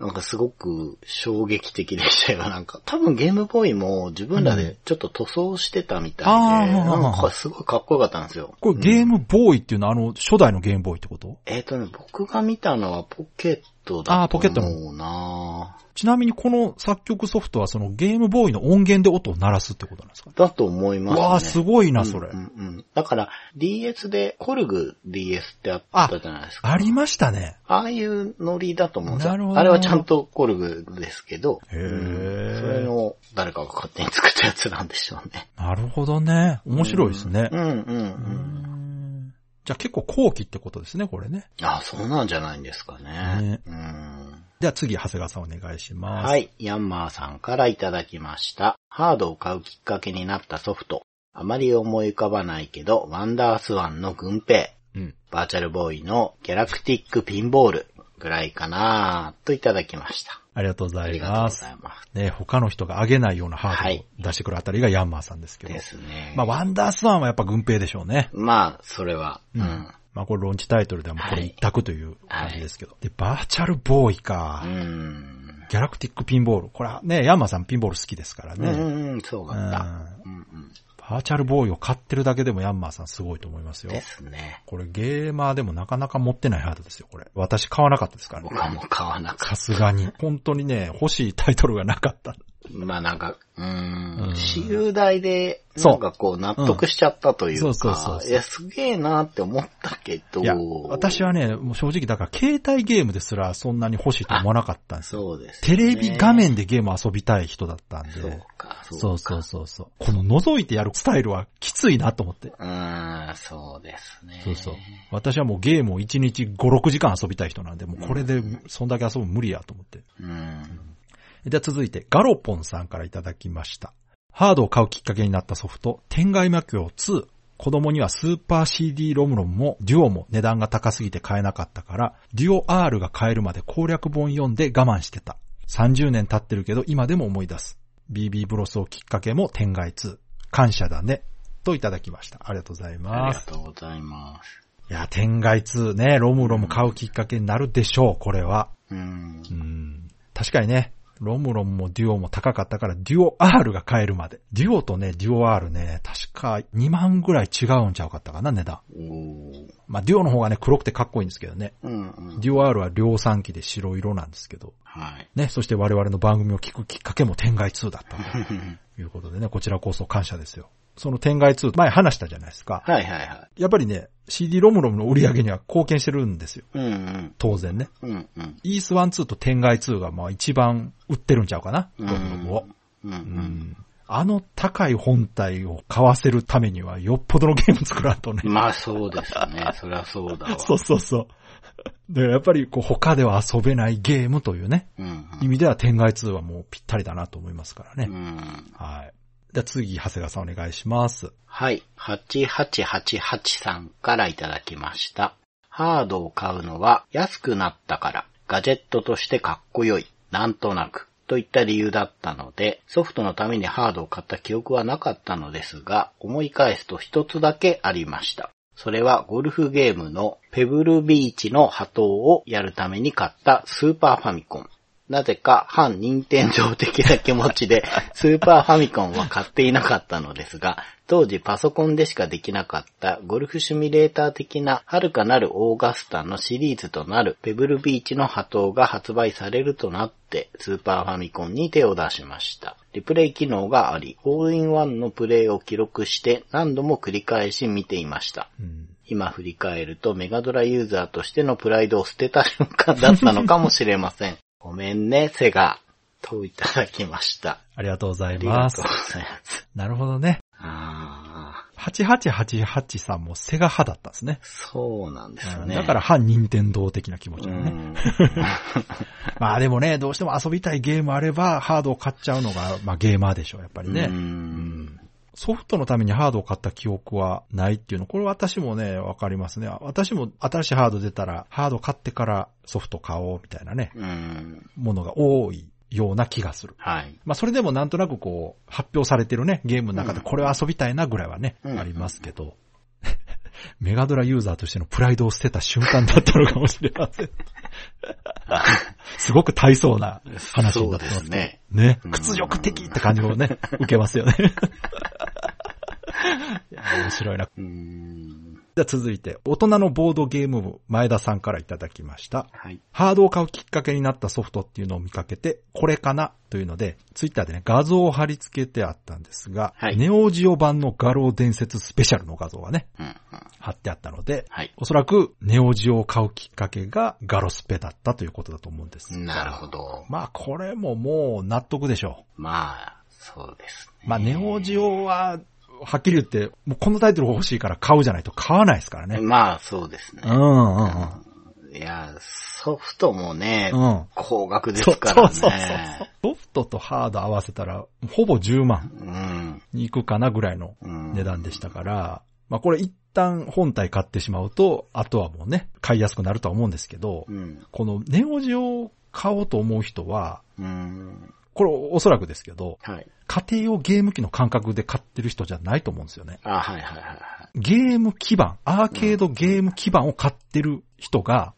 なんかすごく衝撃的でしたよ。なんか、多分ゲームボーイも自分らでちょっと塗装してたみたいで、なんかすごいかっこよかったんですよ。これゲームボーイっていうのはあの、初代のゲームボーイってこと？えっ、とね、僕が見たのはポケットだとあーポケット思うなちなみにこの作曲ソフトはそのゲームボーイの音源で音を鳴らすってことなんですか？だと思いますね。わあ、すごいな、それ。うんうんうんだから、DS で、コルグ DS ってあったじゃないですか。ありましたね。ああいうノリだと思うんですよ。なるほどあれはちゃんとコルグですけど、へーうんそれの誰かが勝手に作ったやつなんでしょうね。なるほどね。面白いですねう。んうんうん。うんじゃあ結構後期ってことですね、これね。あ、そうなんじゃないんですかね。ねうんでは次、長谷川さんお願いします。はい。ヤンマーさんからいただきました。ハードを買うきっかけになったソフト。あまり思い浮かばないけど、ワンダースワンの軍兵。うん。バーチャルボーイのギャラクティックピンボールぐらいかなといただきました。ありがとうございありがとうますござ。います。ね、他の人が上げないようなハードをはい出してくるあたりがヤンマーさんですけど。ですね。まあ、ワンダースワンはやっぱ軍兵でしょうね。まあ、それは、う。うんん。まあ、これローンチタイトルではもうこれはい一択という感じですけど。で、バーチャルボーイか。うん。ギャラクティックピンボール。これはね、ヤンマーさんピンボール好きですからうね。んうん、そうだった。うんうんうん。バーチャルボーイを買ってるだけでもヤンマーさんすごいと思いますよで。すね。これゲーマーでもなかなか持ってないハードですよ、これ。私買わなかったですからね僕。はもう買わなかっさすがに。本当にね、欲しいタイトルがなかった。まあなんか、うんん、私有代で、なんかこう納得しちゃったといううんそうそうそうか、そういや、すげえなって思ったけど、いや、私はね、もう正直だから携帯ゲームですらそんなに欲しいと思わなかったんですよ。そうです、テレビ画面でゲーム遊びたい人だったんで。そうか、そうか。そうそうそう。この覗いてやるスタイルはきついなと思って。うーん、そうですね。そうそう。私はもうゲームを1日5、6時間遊びたい人なんで、もうこれでそんだけ遊ぶの無理やと思って。うん。では続いて、ガロポンさんからいただきました。ハードを買うきっかけになったソフト、天外魔境2。子供にはスーパー CD ロムロムもデュオも値段が高すぎて買えなかったから、デュオ R が買えるまで攻略本読んで我慢してた。30年経ってるけど今でも思い出す。BB ブロスをきっかけも天外2。感謝だね。といただきました。ありがとうございあます。りがとうございます。いや、天外2ね、ロムロム買うきっかけになるでしょう、これは。うんう。ん。確かにね、ロムロムもデュオも高かったから、デュオ R が買えるまで。デュオとね、デュオ R ね、確か2万ぐらい違うんちゃうかったかな、値段。まあ、デュオの方がね、黒くてかっこいいんですけどね。うんうん。デュオ R は量産機で白色なんですけど。はい。ね、そして我々の番組を聞くきっかけも天外2だったということでね、こちらこそ感謝ですよ。その天外2、前話したじゃないですか。はいはいはい。やっぱりね、CD ロムロムの売り上げには貢献してるんですよ。うんうん。当然ね。うんうん。イース1、2と天外2がまあ一番売ってるんちゃうかな、うんロムロムを。うんう。うんんあの高い本体を買わせるためにはよっぽどのゲーム作らんとね。まあそうですね。そりゃそうだわ。<laughs> そうそうそう。で、やっぱりこう他では遊べないゲームというね、うん意味では天外2はもうぴったりだなと思いますからね。うん。はい。じゃあ次、長谷川さんお願いします。はい。8888さんからいただきました。ハードを買うのは安くなったから、ガジェットとしてかっこよい、なんとなく、といった理由だったので、ソフトのためにハードを買った記憶はなかったのですが、思い返すと一つだけありました。それはゴルフゲームのペブルビーチの波動をやるために買ったスーパーファミコン。なぜか反任天堂的な気持ちで <laughs> スーパーファミコンは買っていなかったのですが、当時パソコンでしかできなかったゴルフシミュレーター的な遥かなるオーガスタのシリーズとなるペブルビーチの波動が発売されるとなってスーパーファミコンに手を出しました。リプレイ機能があり、ホールインワンのプレイを記録して何度も繰り返し見ていました。うん。今振り返るとメガドラユーザーとしてのプライドを捨てた瞬間だったのかもしれません。ごめんね、セガ。といただきました。ありがとうござあいますりがとう。ございます。なるほどね。ああ、8888さんもセガ派だったんですね。そうなんですよね。だから反任天堂的な気持ちうがね。ん。<laughs> まあでもね、どうしても遊びたいゲームあれば、ハードを買っちゃうのが、まあゲーマーでしょう、やっぱりね。うんソフトのためにハードを買った記憶はないっていうの、これ私もね、わかりますね。私も新しいハード出たら、ハード買ってからソフト買おうみたいなね、うん。ものが多いような気がする。はい。まあそれでもなんとなくこう、発表されてるね、ゲームの中でこれは遊びたいなぐらいはね、うんありますけど、<laughs> メガドラユーザーとしてのプライドを捨てた瞬間だったのかもしれません。<laughs> すごく大層な話になってますね。ねう。ん屈辱的って感じもね、受けますよね。<laughs> 面白いな。うん。じゃあ続いて、大人のボードゲーム部、前田さんからいただきました。はい。ハードを買うきっかけになったソフトっていうのを見かけて、これかなというので、ツイッターでね、画像を貼り付けてあったんですが、はいネオジオ版の画廊伝説スペシャルの画像がね、うん。うん貼ってあったので、はい。おそらくネオジオを買うきっかけがガロスペだったということだと思うんですが。なるほど。まあこれももう納得でしょまあ、そうですね。う。まあネオジオは、はっきり言って、もうこのタイトル欲しいから買うじゃないと買わないですからね。まあ、そうですねう。んうんうん。いや、ソフトもね、うん。高額ですからそうそうそうね。。ソフトとハード合わせたら、ほぼ10万うん。に行くかなぐらいのうん。値段でしたから、まあこれ一旦本体買ってしまうと、あとはもうね、買いやすくなるとは思うんですけど、うん。このネオジオを買おうと思う人は、うん。これおそらくですけど、はい。家庭用ゲーム機の感覚で買ってる人じゃないと思うんですよね。あ、はいはいはいはい。ゲーム基盤、アーケードゲーム基盤を買ってる人が、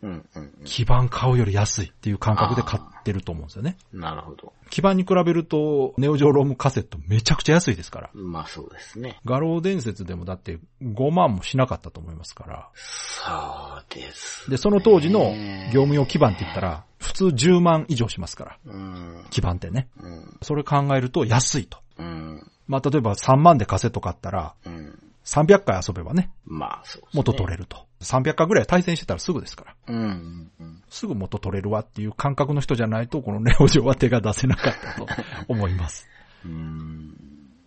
基盤買うより安いっていう感覚で買ってると思うんですよね。うん。なるほど。基盤に比べると、ネオジオロームカセットめちゃくちゃ安いですから。まあそうですね。画廊伝説でもだって5万もしなかったと思いますから。そうです。で、その当時の業務用基盤って言ったら、普通10万以上しますから。うん。基盤ってね。うん。それ考えると安いと。うん。まあ、例えば3万でカセット買ったら、うん。300回遊べばね、まあ、そうですね。元取れると。300回ぐらい対戦してたらすぐですから。うん。うん。すぐ元取れるわっていう感覚の人じゃないと、このネオジオは手が出せなかったと <laughs> 思います。うん。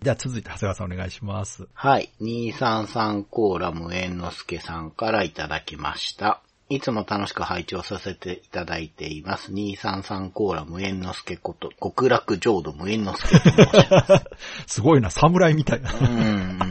では続いて長谷川さんお願いします。はい。233コーラム猿之助さんからいただきました。いつも楽しく拝聴させていただいています。233コーラム猿之助こと、極楽浄土無縁之助と申します。<laughs> すごいな、侍みたいな。うん <laughs>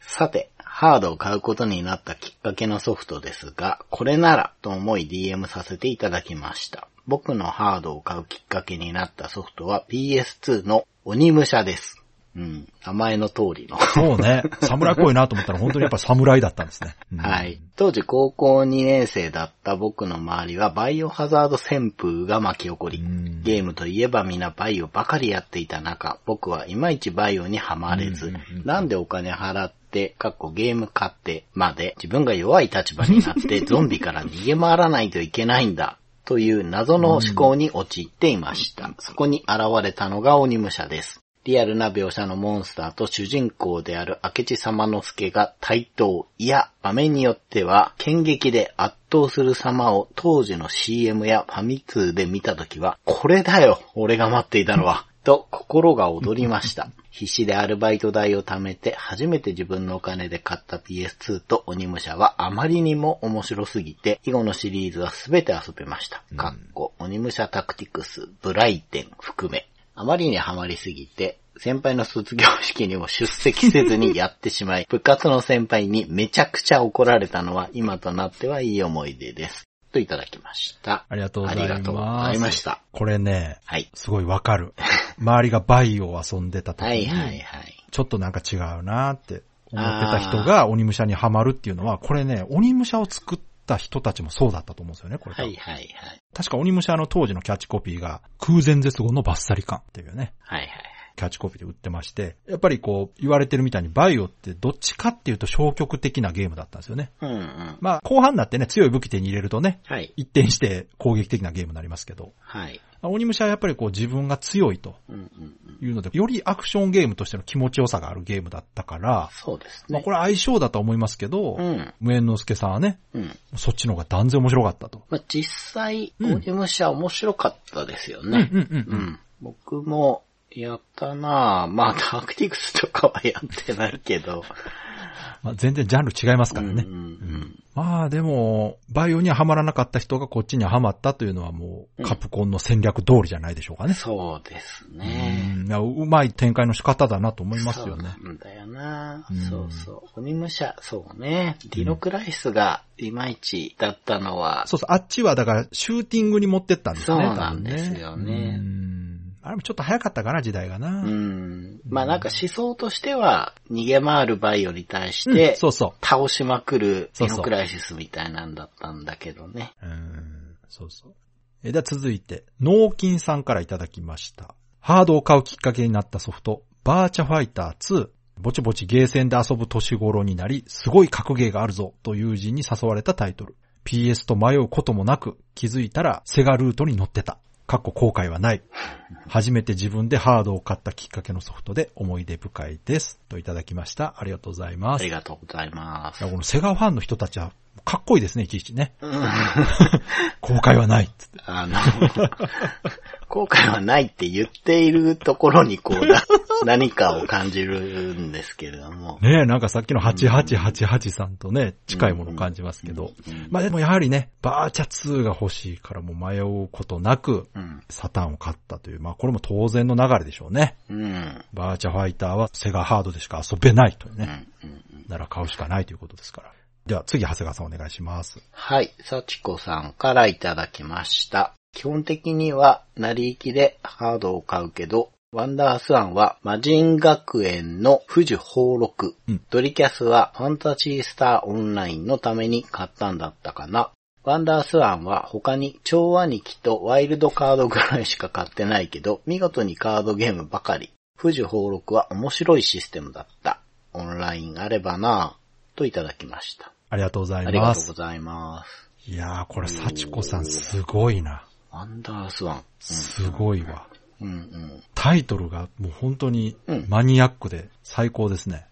さて、ハードを買うことになったきっかけのソフトですが、これならと思い DM させていただきました。僕のハードを買うきっかけになったソフトは PS2 の鬼武者です。うん。名前の通りの。そうね。<laughs> 侍っぽいなと思ったら本当にやっぱ侍だったんですね。うんはい。当時高校2年生だった僕の周りはバイオハザード旋風が巻き起こり、うんゲームといえば皆バイオばかりやっていた中、僕はいまいちバイオにはまれず、うんうんうんなんでお金払って、かっこゲーム買ってまで自分が弱い立場になってゾンビから逃げ回らないといけないんだ。という謎の思考に陥っていました。そこに現れたのが鬼武者です。リアルな描写のモンスターと主人公である明智様之助が対等、いや、場面によっては、剣撃で圧倒する様を当時の CM やファミ通で見たときは、これだよ俺が待っていたのはと心が躍りました。必死でアルバイト代を貯めて初めて自分のお金で買った PS2 と鬼武者はあまりにも面白すぎて、以後のシリーズは全て遊べました。かっこ、鬼武者タクティクス、ブライテン含め。あまりにハマりすぎて、先輩の卒業式にも出席せずにやってしまい、部活の先輩にめちゃくちゃ怒られたのは今となってはいい思い出です。といただきました。ありがとうございます。ありがとうございました。これね、はい。すごいわかる。周りがバイオを遊んでた時に、はいはいはい。ちょっとなんか違うなって思ってた人が鬼武者にはまるっていうのは、これね、鬼武者を作った人たちもそうだったと思うんですよね、これ。はいはいはい。確か鬼武者の当時のキャッチコピーが、空前絶後のバッサリ感っていうね、はいはい。キャッチコピーで売ってまして、やっぱりこう、言われてるみたいにバイオってどっちかっていうと消極的なゲームだったんですよね。うんうん。まあ、後半になってね、強い武器手に入れるとね、はい。一転して攻撃的なゲームになりますけど、はい。鬼武者はやっぱりこう自分が強いとうんうんうん。いうので、よりアクションゲームとしての気持ちよさがあるゲームだったから、そうですね。まあこれは相性だと思いますけど、うん。無縁之助さんはね、うん。そっちの方が断然面白かったと。まあ、実際、うん鬼武者面白かったですよね。うんうんうんうんうん。僕も、やったなぁ。まあ、<laughs> タクティクスとかはやってないけど。まあ、全然ジャンル違いますからね。うんうんうんまあでも、バイオにはハマらなかった人がこっちにはハマったというのはもう、うんカプコンの戦略通りじゃないでしょうかね。そうですうね。んいやうまい展開の仕方だなと思いますよね。そうなんだよなうんそうそう。鬼武者、そうね。ディノクライスがいまいちだったのは、そうそう、あっちはだからシューティングに持ってったんですね。そうなんですよねあれもちょっと早かったかな、時代がな。うん。まあなんか思想としては、逃げ回るバイオに対しうんて、そうそ倒しまくるデそうそうィノクライシスみたいなんだったんだけどね。う。うん、そうそう。えでは続いて、脳筋さんからいただきました。ハードを買うきっかけになったソフト、バーチャファイター2。ぼちぼちゲーセンで遊ぶ年頃になり、すごい格ゲーがあるぞと友人に誘われたタイトル。PS と迷うこともなく、気づいたらセガルートに乗ってた。かっこ後悔はない。初めて自分でハードを買ったきっかけのソフトで思い出深いです。といただきました。ありがとうございます。いありがとうございますや。このセガファンの人たちは、かっこいいですね、いちいちね。うん後悔はないっつって。あの、後悔はないって言っているところにこうな、<laughs> 何かを感じるんですけれども。ねえ、なんかさっきの8888さんとね、近いものを感じますけど。うんまあでもやはりね、バーチャ2が欲しいからもう迷うことなく、うん。サターンを買ったという、まあこれも当然の流れでしょうね。うん。バーチャファイターはセガハードでしか遊べないというね。うん。うんなら買うしかないということですから。では次、長谷川さんお願いします。はい、幸子さんからいただきました。基本的には、成り行きでハードを買うけど、ワンダースワンは魔人学園の富士放録。うんドリキャスはファンタジースターオンラインのために買ったんだったかな。ワンダースワンは他に超兄貴とワイルドカードぐらいしか買ってないけど、見事にカードゲームばかり。富士放録は面白いシステムだった。オンラインあればなぁ、といただきました。ありがとうございありがます。とうございます。いやー、これ、幸子さんすごいな。ワンダースワン。すごいわ。うんうん。タイトルがもう本当にうんマニアックで最高ですね。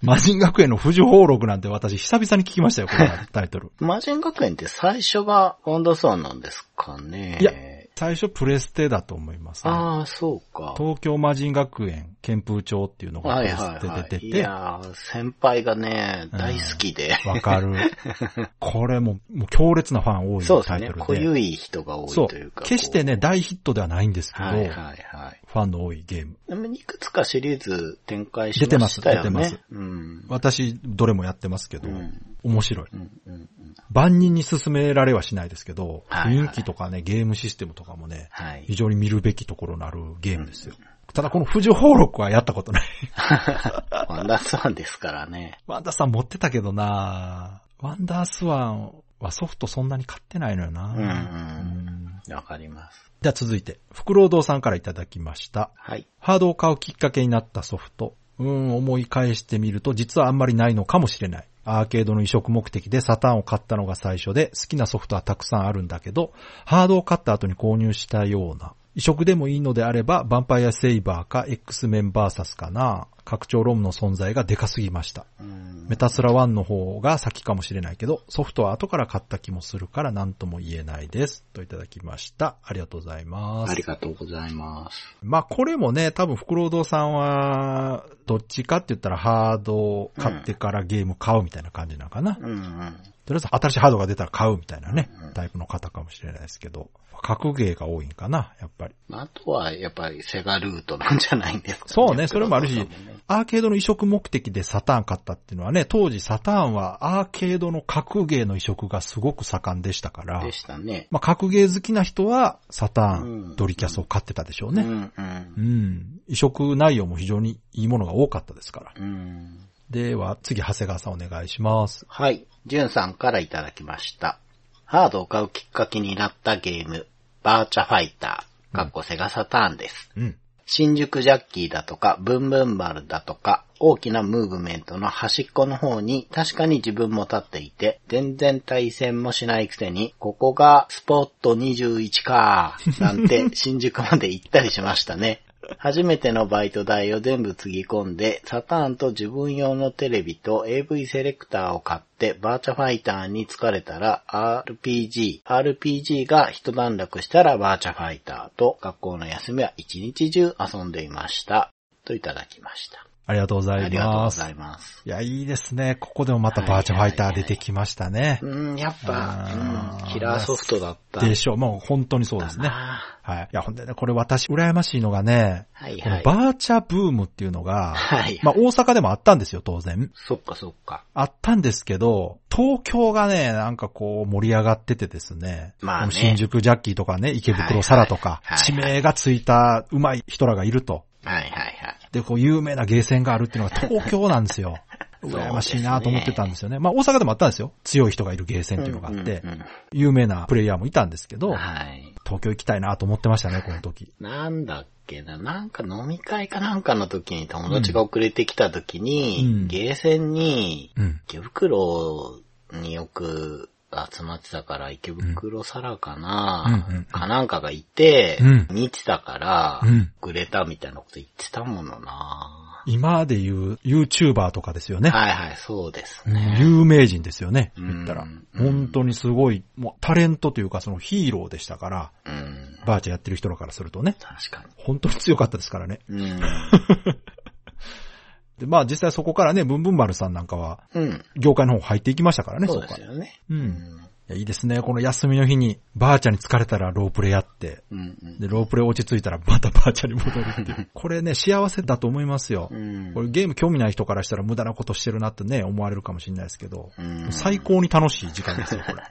魔人学園の富士放録なんて私久々に聞きましたよ、このタイトル。魔人学園って最初がワンダースワンなんですかねいや最初プレステだと思います、ね。ああ、そうか。東京魔人学園剣風町っていうのがプはいレ。ステで出ていて、やー先輩がね、うん大好きで。わかる。<laughs> これももう強烈なファン多いそうですね。タイトルで。濃ゆい人が多いそうというか。決してね、こ大ヒットではないんですけど、うはいはいはい。ファンの多いゲーム。でもいくつかシリーズ展開し出てますましたよね。出てますうん。私、どれもやってますけど、うん面白い。うんうんうん。万人に勧められはしないですけど、はいはい雰囲気とかね、ゲームシステムとかもね、はい非。常に見るべきところのあるゲームですよ。ただこの富士放録はやったことない。<laughs> ワンダースワンですからね。ワンダースワン持ってたけどなワンダースワンはソフトそんなに買ってないのよなうんうんうんわかります。では続いて、福労堂さんからいただきました。はい。ハードを買うきっかけになったソフト。うーん、思い返してみると実はあんまりないのかもしれない。アーケードの移植目的でサターンを買ったのが最初で好きなソフトはたくさんあるんだけど、ハードを買った後に購入したような。移植でもいいのであれば、ヴァンパイアセイバーか X メンバーサスかな。拡張ロムの存在がでかすぎました。うんメタスラ1の方が先かもしれないけど、ソフトは後から買った気もするから何とも言えないです。といただきました。ありがとうございます。ありがとうございます。まあこれもね、多分、福労堂さんは、どっちかって言ったらハードを買ってからゲーム買うみたいな感じなのかな。うんうん。とりあえず新しいハードが出たら買うみたいなねうん、タイプの方かもしれないですけど、格ゲーが多いんかな、やっぱり。あとは、やっぱりセガルートなんじゃないんですか、そうね、それもあるしアーケードの移植目的でサターン買ったっていうのはね、当時サターンはアーケードの格ゲーの移植がすごく盛んでしたから、でしたね。まあ格ゲー好きな人はサターうんン、ドリキャスを買ってたでしょうね。うんうんう。ん。移植内容も非常にいいものが多かったですから。うん。では、次、長谷川さんお願いします。はい。ジュンさんからいただきました。ハードを買うきっかけになったゲーム、バーチャファイター、かっこセガサターンです。うん。新宿ジャッキーだとか、ブンブン丸だとか、大きなムーブメントの端っこの方に確かに自分も立っていて、全然対戦もしないくせに、ここがスポット21か、なんて <laughs> 新宿まで行ったりしましたね。初めてのバイト代を全部つぎ込んで、サターンと自分用のテレビと AV セレクターを買って、バーチャファイターに疲れたら RPG、RPG が一段落したらバーチャファイターと学校の休みは一日中遊んでいました。といただきました。ありがとうござあいます。りがとうございます。いや、いいですね。ここでもまたバーチャファイター出てきましたね。うん、やっぱ、うん、キラーソフトだった。でしょう。もう本当にそうですね。はい。いや、ほんでね、これ私、羨ましいのがね、このはいはい。バーチャブームっていうのが、はい。まあ大阪でもあったんですよ、当然。そっかそっか。あったんですけど、東京がね、なんかこう盛り上がっててですね。まあねこの新宿ジャッキーとかね、池袋サラとか、はいはい地名がついた上手い人らがいると。はいはいはい。で、こう有名なゲーセンがあるっていうのが <laughs> 東京なんですよ。羨ましいなと思ってたんですよね。まあ大阪でもあったんですよ。強い人がいるゲーセンっていうのがあってうん、うんうん有名なプレイヤーもいたんですけど、はい。東京行きたいなと思ってましたね、この時。なんだっけな、なんか飲み会かなんかの時に友達が遅れてきた時に、うんゲーセンに、うん。池袋によく集まってたから、池袋サラかな、うんうんうんかなんかがいて、うん見てたから、うん遅れたみたいなこと言ってたものな今で言う YouTuber とかですよね。はいはい、そうですね。有名人ですよね、うん言ったらうん。本当にすごい、もうタレントというかそのヒーローでしたから、うん。バーチャやってる人らからするとね、確か本当に強かったですからね。<laughs> で、まあ実際そこからね、ブンブン丸さんなんかは、うん。業界の方入っていきましたからね、そそう。ですよね。う。うんん。いやいいですね。この休みの日に、バーチャに疲れたらロープレやって、うんうん。で、ロープレ落ち着いたらまたバーチャに戻るっていう。これね、幸せだと思いますよ。うんこれゲーム興味ない人からしたら無駄なことしてるなってね、思われるかもしれないですけど、うん最高に楽しい時間ですよ、これ。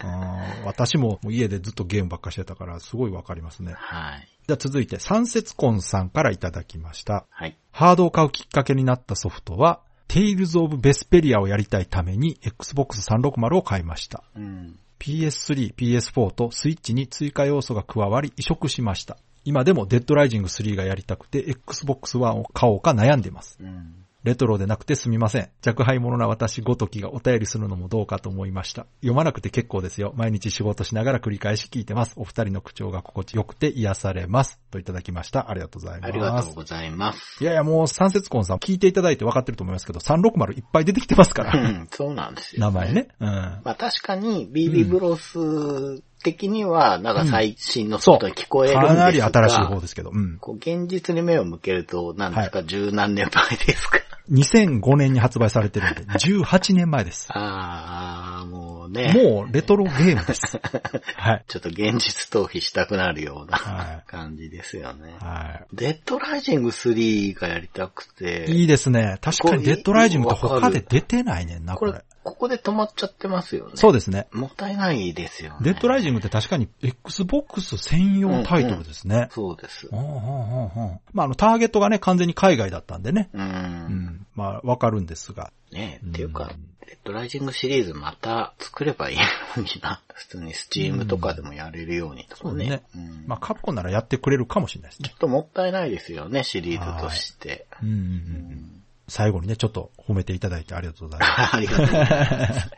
あ <laughs> ー私も家でずっとゲームばっかしてたから、すごいわかりますね。はい。じゃあ続いて、三節コンさんからいただきました。はい。ハードを買うきっかけになったソフトは、Tales of Vesperia をやりたいために Xbox 360を買いました。うん。PS3、PS4 とスイッチに追加要素が加わり移植しました。今でもデッドライジング3がやりたくて Xbox One を買おうか悩んでいます。うん。レトロでなくてすみません。若輩者な私ごときがお便りするのもどうかと思いました。読まなくて結構ですよ。毎日仕事しながら繰り返し聞いてます。お二人の口調が心地よくて癒されます。といただきました。ありがとうございます。ありがとうございます。いやいや、もう三節コンさん聞いていただいて分かってると思いますけど、360いっぱい出てきてますかうら。ん、そうなんですよ、名前。ね。うん。まあ確かに BB ブロス的には、なんか最新のソフトに聞こえるんですが、かなり新しい方ですけど。うん。こう現実に目を向けると、なんですか、十何年前ですか？2005年に発売されてるんで、<laughs> 18年前です。あー、もうね。もうレトロゲームです。<laughs> はい。ちょっと現実逃避したくなるようなは感じですよね。はデッドライジング3がやりたくて。い。いいですね。確かにデッドライジングって他で出てないねんな、これこれ。、ここで止まっちゃってますよね。そうですね。もったいないですよね。デッドライジングって確かに Xbox 専用タイトルですね。そうです。うんうんうんうんまあ、あの、ターゲットがね、完全に海外だったんでね。う。うんん。まあ、わかるんですが。ねうんっていうか、デッドライジングシリーズまた作ればいいのにな。<laughs> 普通に Steam とかでもやれるようにとかね。そうねうんまあ、カプコンならやってくれるかもしれないですねちょ。っともったいないですよね、シリーズとして。うんうんうん。最後にね、ちょっと褒めていただいてありがとうございます。<laughs> ありがとうございます。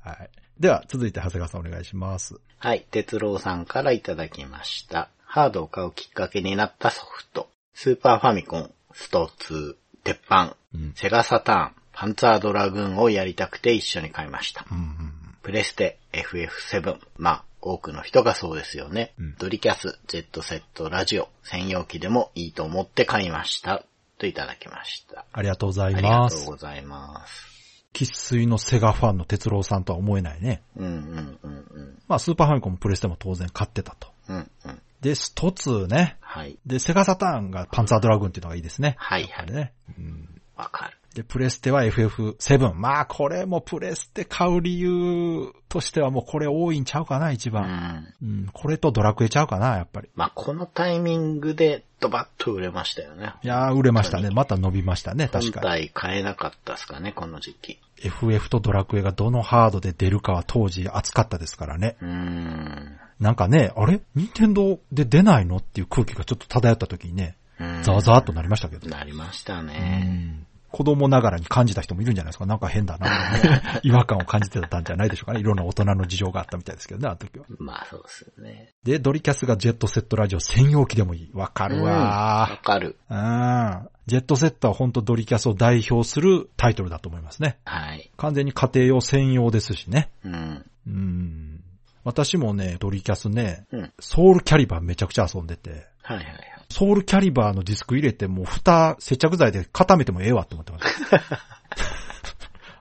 はい。では、続いて長谷川さんお願いします。はい、哲郎さんからいただきました。ハードを買うきっかけになったソフト。スーパーファミコン、スト2、鉄板、うん。セガサターン、パンツァードラグーンをやりたくて一緒に買いました。うんうんプレステ、FF7。まあ、多くの人がそうですよね。うんドリキャス、ジェットセット、ラジオ、専用機でもいいと思って買いました。といただきました。ありがとうございありがます。とうございます。喫水のセガファンの哲郎さんとは思えないね。うんうんうんうん。まあ、スーパーファミコンもプレステも当然買ってたと。うんうん。で、スト2ね。はい。で、セガサターンがパンツァードラグーンっていうのがいいですね。はいはい。ね。うんわかる。で、プレステは FF7。まあ、これもプレステ買う理由としてはもうこれ多いんちゃうかな、一う番。ん。うん、これとドラクエちゃうかな、やっぱり。まあ、このタイミングでドバッと売れましたよね。いやー、売れましたね。また伸びましたね、本確かに。体買えなかったですかね、この時期。FF とドラクエがどのハードで出るかは当時熱かったですからね。うーん。なんかね、あれ？任天堂で出ないの？っていう空気がちょっと漂った時にね、うんザワザワっとなりましたけど。なりましたうね。ん子供ながらに感じた人もいるんじゃないですか。なんか変だな、ね。<laughs> 違和感を感じてたんじゃないでしょうかね。いろんな大人の事情があったみたいですけどね、あの時は。まあ、そうですよね。で、ドリキャスがジェットセットラジオ専用機でもいい。わかるうんわわかる。ー。うん。ジェットセットは本当ドリキャスを代表するタイトルだと思いますね。はい。完全に家庭用専用ですしね。うん。うん。私もね、ドリキャスね、うん。ソウルキャリバーめちゃくちゃ遊んでて、はいはいはい。ソウルキャリバーのディスク入れてもう蓋接着剤で固めてもええわって思ってます。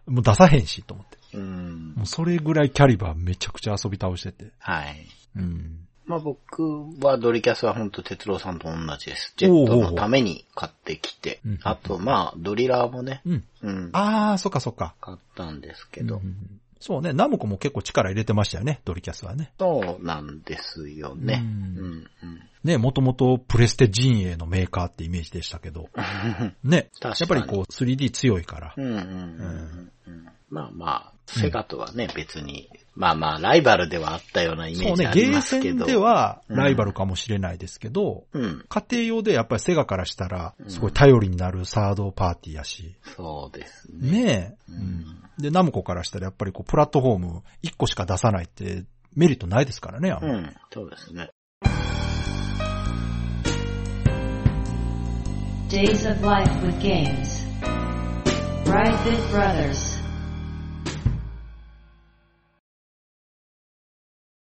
<laughs> もう出さへんしと思って。うんも。うそれぐらいキャリバーめちゃくちゃ遊び倒してて。はい。うん。まあ僕はドリキャスは本当哲郎さんと同じです。ジェットのために買ってきてうん。あとまあドリラーもね、うん。うん。あー、そっかそっか。買ったんですけどうん。そうね、ナムコも結構力入れてましたよね、ドリキャスはね。そうなんですよね。ううんん。うん。ね、もともとプレステ陣営のメーカーってイメージでしたけど。<laughs> ね。やっぱりこう 3D 強いから。うんうんうんうんうん。まあまあ、セガとはね、別に、まあまあ、ライバルではあったようなイメそうね、ージあゲーりますけど。センではライバルかもしれないですけど、うん。家庭用でやっぱりセガからしたら、すごい頼りになるサードパーティーやし。そうですね。ねえ。うんで、ナムコからしたらやっぱりこう、プラットフォーム1個しか出さないってメリットないですからね。あんまりうん。そうですね。Days of Life with Games. Brightbit Brothers.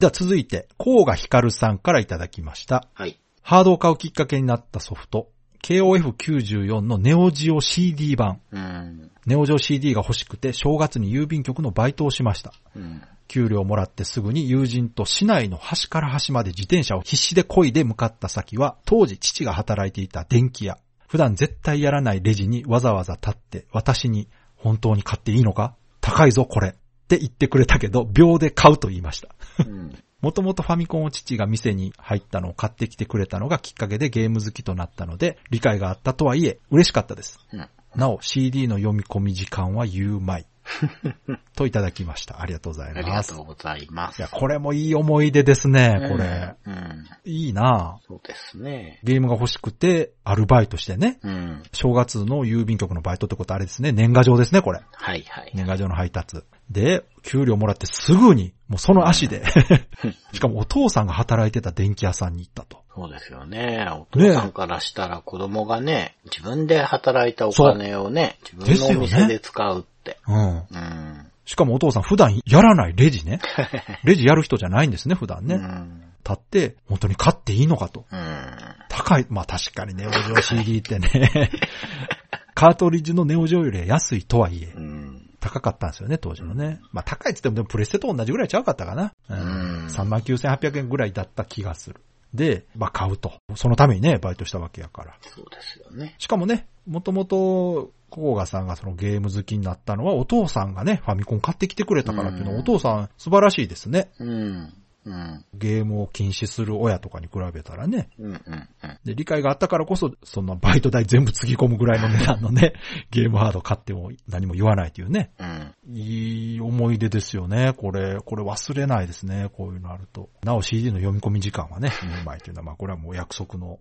では続いて、甲賀ひかるさんからいただきました。はい。ハードを買うきっかけになったソフト、KOF94 のネオジオ CD 版。うん。ネオジオ CD が欲しくて正月に郵便局のバイトをしました。うん。給料もらってすぐに友人と市内の端から端まで自転車を必死で漕いで向かった先は、当時父が働いていた電気屋。普段絶対やらないレジにわざわざ立って私に本当に買っていいのか？高いぞこれ。って言ってくれたけど、秒で買うと言いました。うん。もともとファミコンを父が店に入ったのを買ってきてくれたのがきっかけでゲーム好きとなったので、理解があったとはいえ、嬉しかったです。うん。なお、CD の読み込み時間は有枚。<laughs> といただきました。ありがとうございあります。がとうございます。いや、これもいい思い出ですね、これ。うん。うん。いいなそうですね。ゲームが欲しくて、アルバイトしてね。うん。正月の郵便局のバイトってことあれですね。年賀状ですね、これ。はいはい。年賀状の配達。で、給料もらってすぐに、もうその足で。<laughs> しかもお父さんが働いてた電気屋さんに行ったと。そうですよね。お父さんからしたら子供がね、自分で働いたお金をね、自分のお店で使うって。うん。うん。しかもお父さん普段やらないレジね。<laughs> レジやる人じゃないんですね、普段ね。うん。立って、本当に買っていいのかと。うん。高い。まあ確かにネオジオ CD ってね、<laughs> カートリッジのネオジオよりは安いとはいえう、ん。高かったんですよね、当時のね。まあ高いって言ってもでもプレステと同じぐらいちゃうかったかな。うん。うん39,800円ぐらいだった気がする。で、まあ買うと。そのためにね、バイトしたわけやから。そうですよね。しかもね、もともと、コーガさんがそのゲーム好きになったのは、お父さんがね、ファミコン買ってきてくれたからっていうのは、うんお父さん素晴らしいですね。うん。うん。ゲームを禁止する親とかに比べたらね。うん。うん。うん。で、理解があったからこそ、そのバイト代全部つぎ込むぐらいの値段のね、<laughs> ゲームハード買っても何も言わないというね。うん。いい思い出ですよね。これ、これ忘れないですね。こういうのあると。なお CD の読み込み時間はね、<laughs> 2年前というのは、まあこれはもう約束の、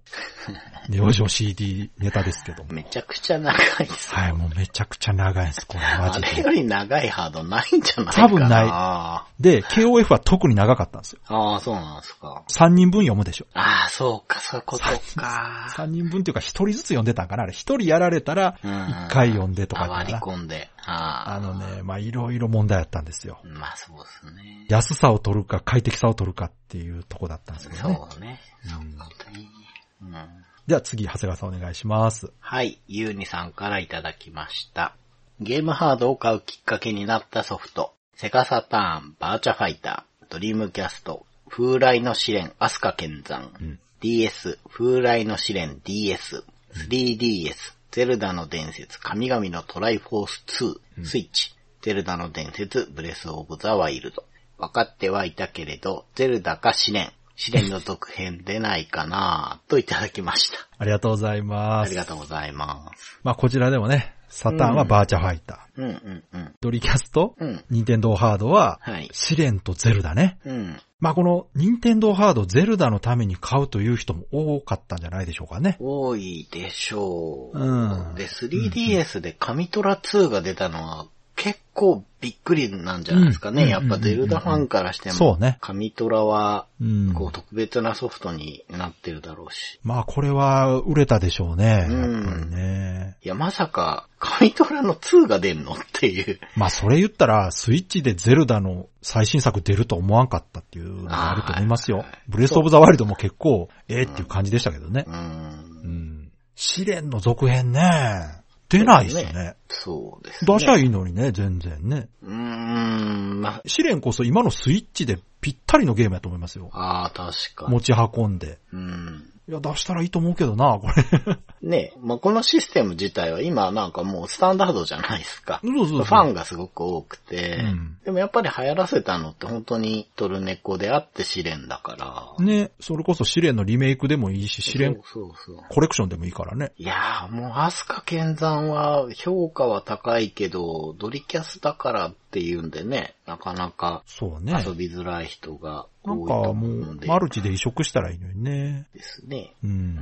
ネオジオ CD ネタですけども。めちゃくちゃ長いです。はい、もうめちゃくちゃ長いです、これマあジで。れより長いハードないんじゃないかな。多分ないあで、KOF は特に長かったんですよ。あ、そうなんですか。3人分読むでしょ。ああ、そうか、そういうことか。3人分っていうか1人ずつ読んでたんかなあれ1人やられたら、うん1回読んでとかあ割り込んで。ああ。あのね、まあいろいろ問題あったんですよ。まあそうですね。安さを取るか快適さを取るかっていうとこだったんですけどね。そうね。そうね。うん。では次、長谷川さんお願いします。はい、ゆうにさんからいただきました。ゲームハードを買うきっかけになったソフト。セガサターン、バーチャファイター、ドリームキャスト、風来のシレン、アスカ見参、うん DS、風来のシレン DS、3DS、ゼルダの伝説、神々のトライフォース2、スイッチ、ゼルダの伝説、ブレスオブザワイルド。分かってはいたけれど、ゼルダかシレン、シレンの続編出ないかなぁといただきました。<laughs> ありがとうございますあり。がとうございます。まあこちらでもね、サターンはバーチャファイター。うんうんうん。ドリキャスト、うん。ニンテンドーハードは、はい。試練とゼルダね。うん。まあこの、ニンテンドーハード、ゼルダのために買うという人も多かったんじゃないでしょうかね。多いでしょう。うんで、3DS で神トラ2が出たのは結構びっくりなんじゃないですかね。うんやっぱゼルダファンからしても。そうね神トラは、うん。こう特別なソフトになってるだろうし。まあこれは売れたでしょうね。うんやっぱりね。いや、まさか、神トラの2が出んのっていう。まあそれ言ったら、スイッチでゼルダの最新作出ると思わんかったっていうのがあると思いますよはいはい。ブレスオブザワイルドも結構、ええっていう感じでしたけどねう。。うんん。試練の続編ね。出ないっすね。そうですね。出しゃいいのにね、全然ね。うーん、まあ、試練こそ今のスイッチでぴったりのゲームやと思いますよ。ああ、確かに。持ち運んで。うん。いや、出したらいいと思うけどな、これ。ねまあ、このシステム自体は今なんかもうスタンダードじゃないですか。そうそうそうファンがすごく多くて、うんでもやっぱり流行らせたのって本当にトルネコであって試練だから。ね、それこそ試練のリメイクでもいいし、試練そうそうそう。コレクションでもいいからね。いやーもうアスカ剣山は評価は高いけど、ドリキャスだからっていうんでね、なかなかそうね。遊びづらい人が多いとかもう、思うんで。マルチで移植したらいいのにね。ですね。うん。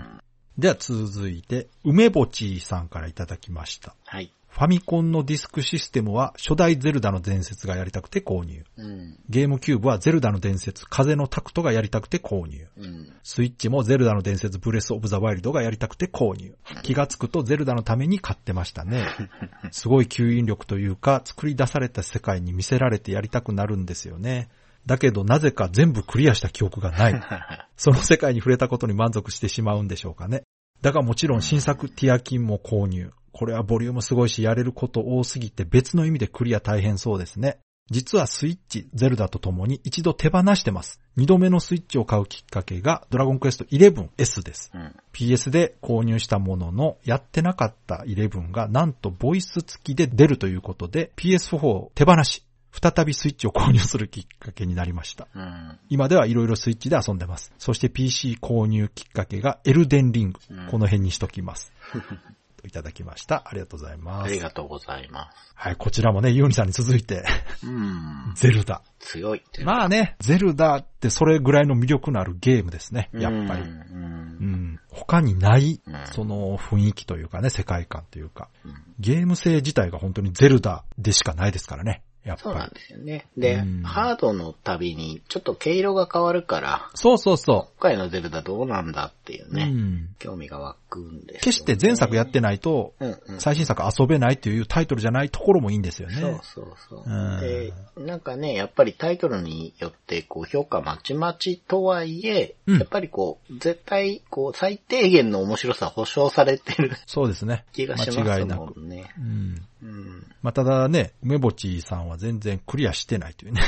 では続いて、梅ぼちさんからいただきました。はい。ファミコンのディスクシステムは初代ゼルダの伝説がやりたくて購入。うん。ゲームキューブはゼルダの伝説風のタクトがやりたくて購入。うん。スイッチもゼルダの伝説ブレスオブザワイルドがやりたくて購入。気がつくとゼルダのために買ってましたね。<laughs> すごい吸引力というか、作り出された世界に見せられてやりたくなるんですよね。だけどなぜか全部クリアした記憶がない。<laughs> その世界に触れたことに満足してしまうんでしょうかね。だがもちろん新作ティアキンも購入。これはボリュームすごいしやれること多すぎて別の意味でクリア大変そうですね。実はスイッチ、ゼルダと共に一度手放してます。二度目のスイッチを買うきっかけがドラゴンクエスト 11S です。うん。PS で購入したものの、やってなかった11がなんとボイス付きで出るということで PS4 を手放し、再びスイッチを購入するきっかけになりました。うん。今ではいろいろスイッチで遊んでます。そして PC 購入きっかけがエルデンリング。うんこの辺にしときます。<laughs> といただきました。ありがとうございます。ありがとうございまはい、こちらもね、ユーニさんに続いて、す。うん。ゼルダ。強いって。まあね、ゼルダってそれぐらいの魅力のあるゲームですね、やっぱり。う。うんん。他にないうん、その雰囲気というかね、世界観というか、うんゲーム性自体が本当にゼルダでしかないですからね、やっぱり。そうなんですよね。で、うんハードのたびにちょっと毛色が変わるから、そうそうそ今回のゼルダどうなんだっていうう。ね、うん。興味が湧くんですよね、決して前作やってないと、うんうん。最新作遊べないというタイトルじゃないところもいいんですよね。そうそうそう。うんで、なんかね、やっぱりタイトルによって、こう、評価まちまちとはいえ、うんやっぱりこう、絶対、こう、最低限の面白さ保証されてるそうですね。気がします間違いなく。もんね。うん。うん。まあ、ただね、梅ぼちさんは全然クリアしてないというね。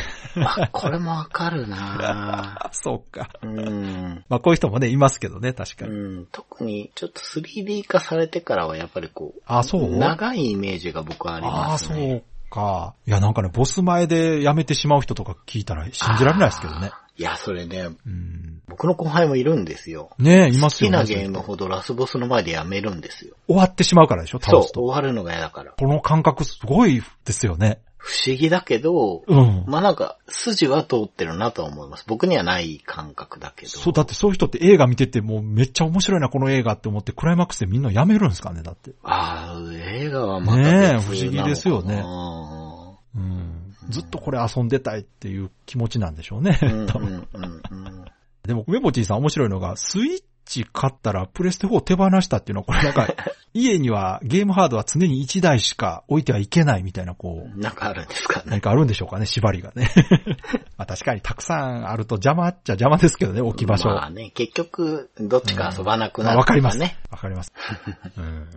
あ、これもわかるな <laughs> そうか。うん。まあ、こういう人もね、いますけどね、確かに。うん、特にちょっと 3D 化されてからはやっぱりこう、あ、そう？長いイメージが僕はありああ、ますそうね。か。いや、なんかね、ボス前で辞めてしまう人とか聞いたら信じられないですけどね。いや、それね、うん。僕の後輩もいるんですよ。ねえ、います好き。なゲームほどラスボスの前でやめるんですよ。終わってしまうからでしょ、そう倒す、と。終わるのが嫌だから。この感覚すごいですよね。不思議だけど、うん。まあなんか、筋は通ってるなとは思います。僕にはない感覚だけど。そう、だってそういう人って映画見ててもうめっちゃ面白いな、この映画って思って、クライマックスでみんなやめるんですかね、だって。ああ、映画はまた別ねえ不思議ですよねううん。ずっとこれ遊んでたいっていう気持ちなんでしょうね。<laughs> でも、ウェボチーさん面白いのが、スイッチ買ったらプレステ4手放したっていうのは、これなんか、<laughs> 家にはゲームハードは常に1台しか置いてはいけないみたいな、こう、なんかあるんですかね。何かあるんでしょうかね、縛りがね。<laughs> まあ確かにたくさんあると邪魔っちゃ邪魔ですけどね、置き場所。まあね、結局、どっちか遊ばなくまあなる、わかりますね。。わかります。うん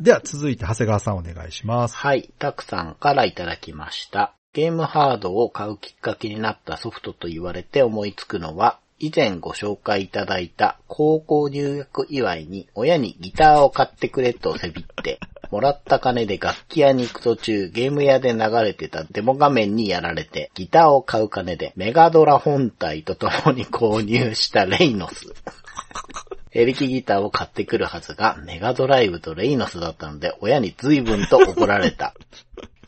では続いて長谷川さんお願いします。はい、たくさんからいただきました。ゲームハードを買うきっかけになったソフトと言われて思いつくのは、以前ご紹介いただいた高校入学祝いに親にギターを買ってくれとせびって、もらった金で楽器屋に行く途中ゲーム屋で流れてたデモ画面にやられて、ギターを買う金でメガドラ本体と共に購入したレイノス。エレキギターを買ってくるはずが、メガドライブとレイノスだったので、親に随分と怒られた。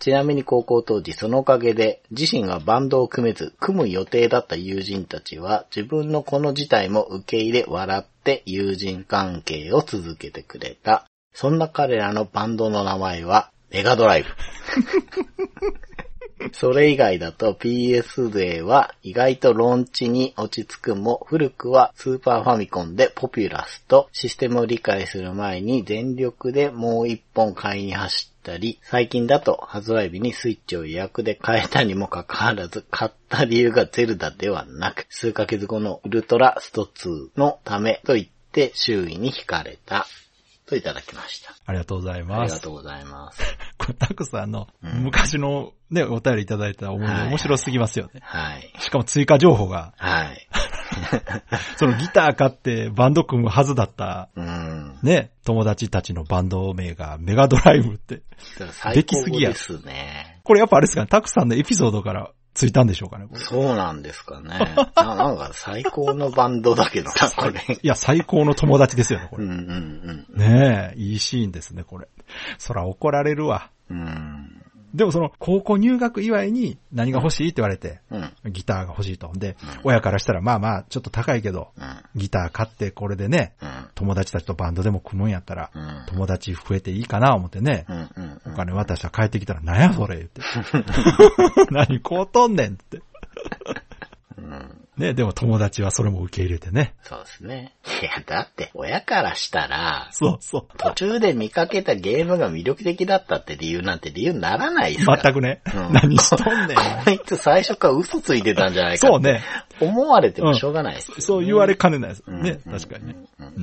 ちなみに高校当時、そのおかげで、自身はバンドを組めず、組む予定だった友人たちは、自分のこの事態も受け入れ、笑って友人関係を続けてくれた。そんな彼らのバンドの名前は、メガドライブ。<laughs> それ以外だと PS 勢は意外とローンチに落ち着くも古くはスーパーファミコンでポピュラスとシステムを理解する前に全力でもう一本買いに走ったり、最近だと発売日にスイッチを予約で買えたにもかかわらず買った理由がゼルダではなく、数ヶ月後のウルトラスト2のためと言って周囲に惹かれた。といただきました。ありがとうございあます。りがとうございます。<laughs> これたくさんのうん昔のね、お便りいただいた思い出はい面白すぎますよね。はい。しかも追加情報が、はい。<laughs> そのギター買ってバンド組むはずだったうん。ね、友達たちのバンド名がメガドライブって。最高ですね。これやっぱあれですかね、たくさんのエピソードからついたんでしょうかね。そうなんですかね。<laughs> ななんか最高のバンドだけどな、これ。<laughs> いや、最高の友達ですよね、これ。うんうんねえ、いいシーンですね、これ。そら怒られるわ。うん。うん。でもその、高校入学祝いに何が欲しいって言われて、うん。ギターが欲しいと。で、うん親からしたら、まあまあ、ちょっと高いけど、うん。ギター買ってこれでね、うん。友達たちとバンドでも組むんやったら、うん。友達増えていいかな思ってね。お金渡したら帰ってきたら、なんやそれ言って。<laughs> <laughs> 何こうとんねんって。うん。ね、でも友達はそれも受け入れてね。そうですね。いや、だって、親からしたら、そうそう。途中で見かけたゲームが魅力的だったって理由なんて理由にならないですから。全くね、うん何しとんねん。こいつ最初から嘘ついてたんじゃないかそうね。思われてもしょうがないですよね、そう言われかねないです。うんね、確かにね。うんうん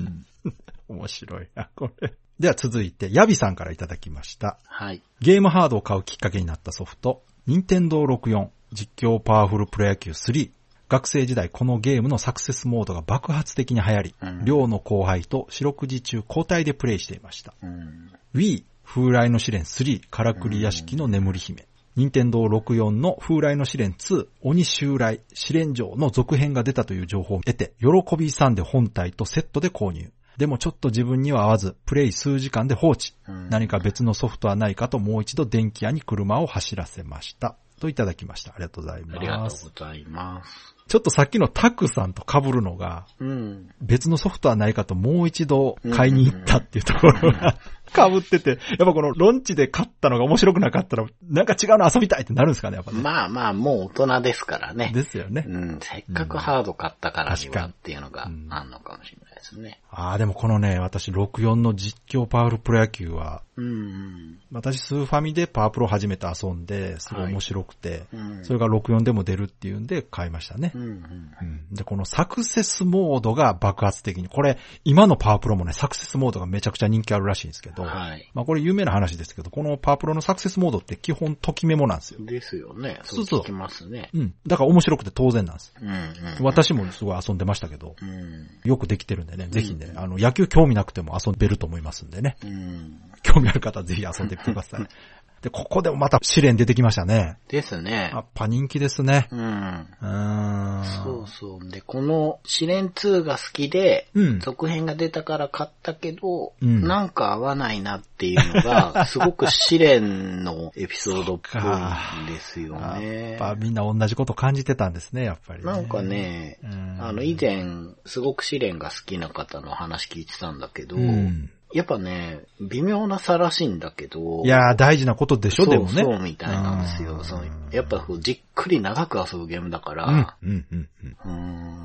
うん。<laughs> 面白いな、これ。では続いて、ヤビさんからいただきました。はい。ゲームハードを買うきっかけになったソフト、任天堂64実況パワフルプロ野球3。学生時代このゲームのサクセスモードが爆発的に流行り、うん寮の後輩と四六時中交代でプレイしていました。うん。Wii 風来の試練3からくり屋敷の眠り姫。任天堂64の風来の試練2鬼襲来試練場の続編が出たという情報を得て、喜びさんで本体とセットで購入。でもちょっと自分には合わず、プレイ数時間で放置。うん何か別のソフトはないかともう一度電気屋に車を走らせました。といただきました。ありがとうございありがとうます。ございます。ちょっとさっきのタクさんと被るのが、うん。別のソフトはないかともう一度買いに行ったっていうところが <laughs> 被ってて、やっぱこのロンチで買ったのが面白くなかったら、なんか違うの遊びたいってなるんですかね、やっぱね。まあまあ、もう大人ですからね。ですよね。うん、せっかくハード買ったからにはっていうのがうんあんのかもしれないですね。ああ、でもこのね、私64の実況パワフルプロ野球は、うん。私スーファミでパワープロ初めて遊んで、すごい面白くて、うん。それが64でも出るっていうんで買いましたねう。んうん。うんで、このサクセスモードが爆発的に、これ、今のパワープロもね、サクセスモードがめちゃくちゃ人気あるらしいんですけど、はい。まあこれ有名な話ですけど、このパワープロのサクセスモードって基本ときメモなんですよ。ですよね。そそうきますね。うん。だから面白くて当然なんです。うんうん。私もすごい遊んでましたけど、うん。よくできてるんでね、ぜひね、あの、野球興味なくても遊べると思いますんでね。うん。興味ある方はぜひ遊んでみてください。<laughs> で、ここでもまた試練出てきましたね。ですね。やっぱ人気ですね。うん。うーん。そうそう。で、この試練2が好きで、うん。続編が出たから買ったけど、うんなんか合わないなっていうのが、<laughs> すごく試練のエピソードっぽいんですよね。やっぱみんな同じこと感じてたんですね、やっぱり、ね。なんかね、うんあの、以前、すごく試練が好きな方の話聞いてたんだけど、うん。やっぱね、微妙な差らしいんだけど、いやー、大事なことでしょ、でもね。そうみたいなんですよ。うんそのやっぱこうじっくり長く遊ぶゲームだかうんら、、うん、うん、うん。うーん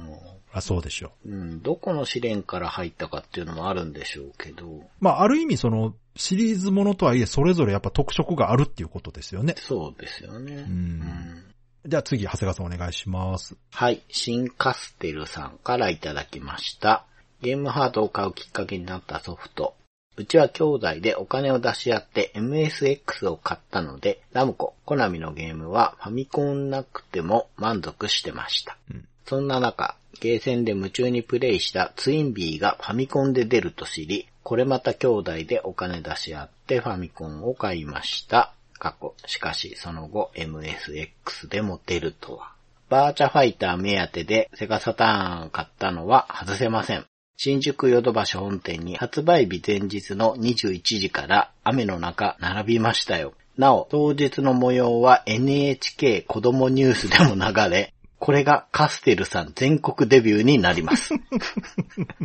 あ、そうでしょう。うん、どこの試練から入ったかっていうのもあるんでしょうけど、まあ、ある意味その、シリーズものとはいえ、それぞれやっぱ特色があるっていうことですよね。そうですよね。んうんじゃあ次、長谷川さんお願いします。はい、新カステルさんからいただきました。ゲームハードを買うきっかけになったソフト。うちは兄弟でお金を出し合って MSX を買ったので、ラムコ、コナミのゲームはファミコンなくても満足してました。うんそんな中、ゲーセンで夢中にプレイしたツインビーがファミコンで出ると知り、これまた兄弟でお金出し合ってファミコンを買いました。過去、しかしその後 MSX でも出るとは。バーチャファイター目当てでセガサターン買ったのは外せません。新宿ヨドバシ本店に発売日前日の21時から雨の中並びましたよ。なお、当日の模様は NHK 子供ニュースでも流れ、これがカステルさん全国デビューになります。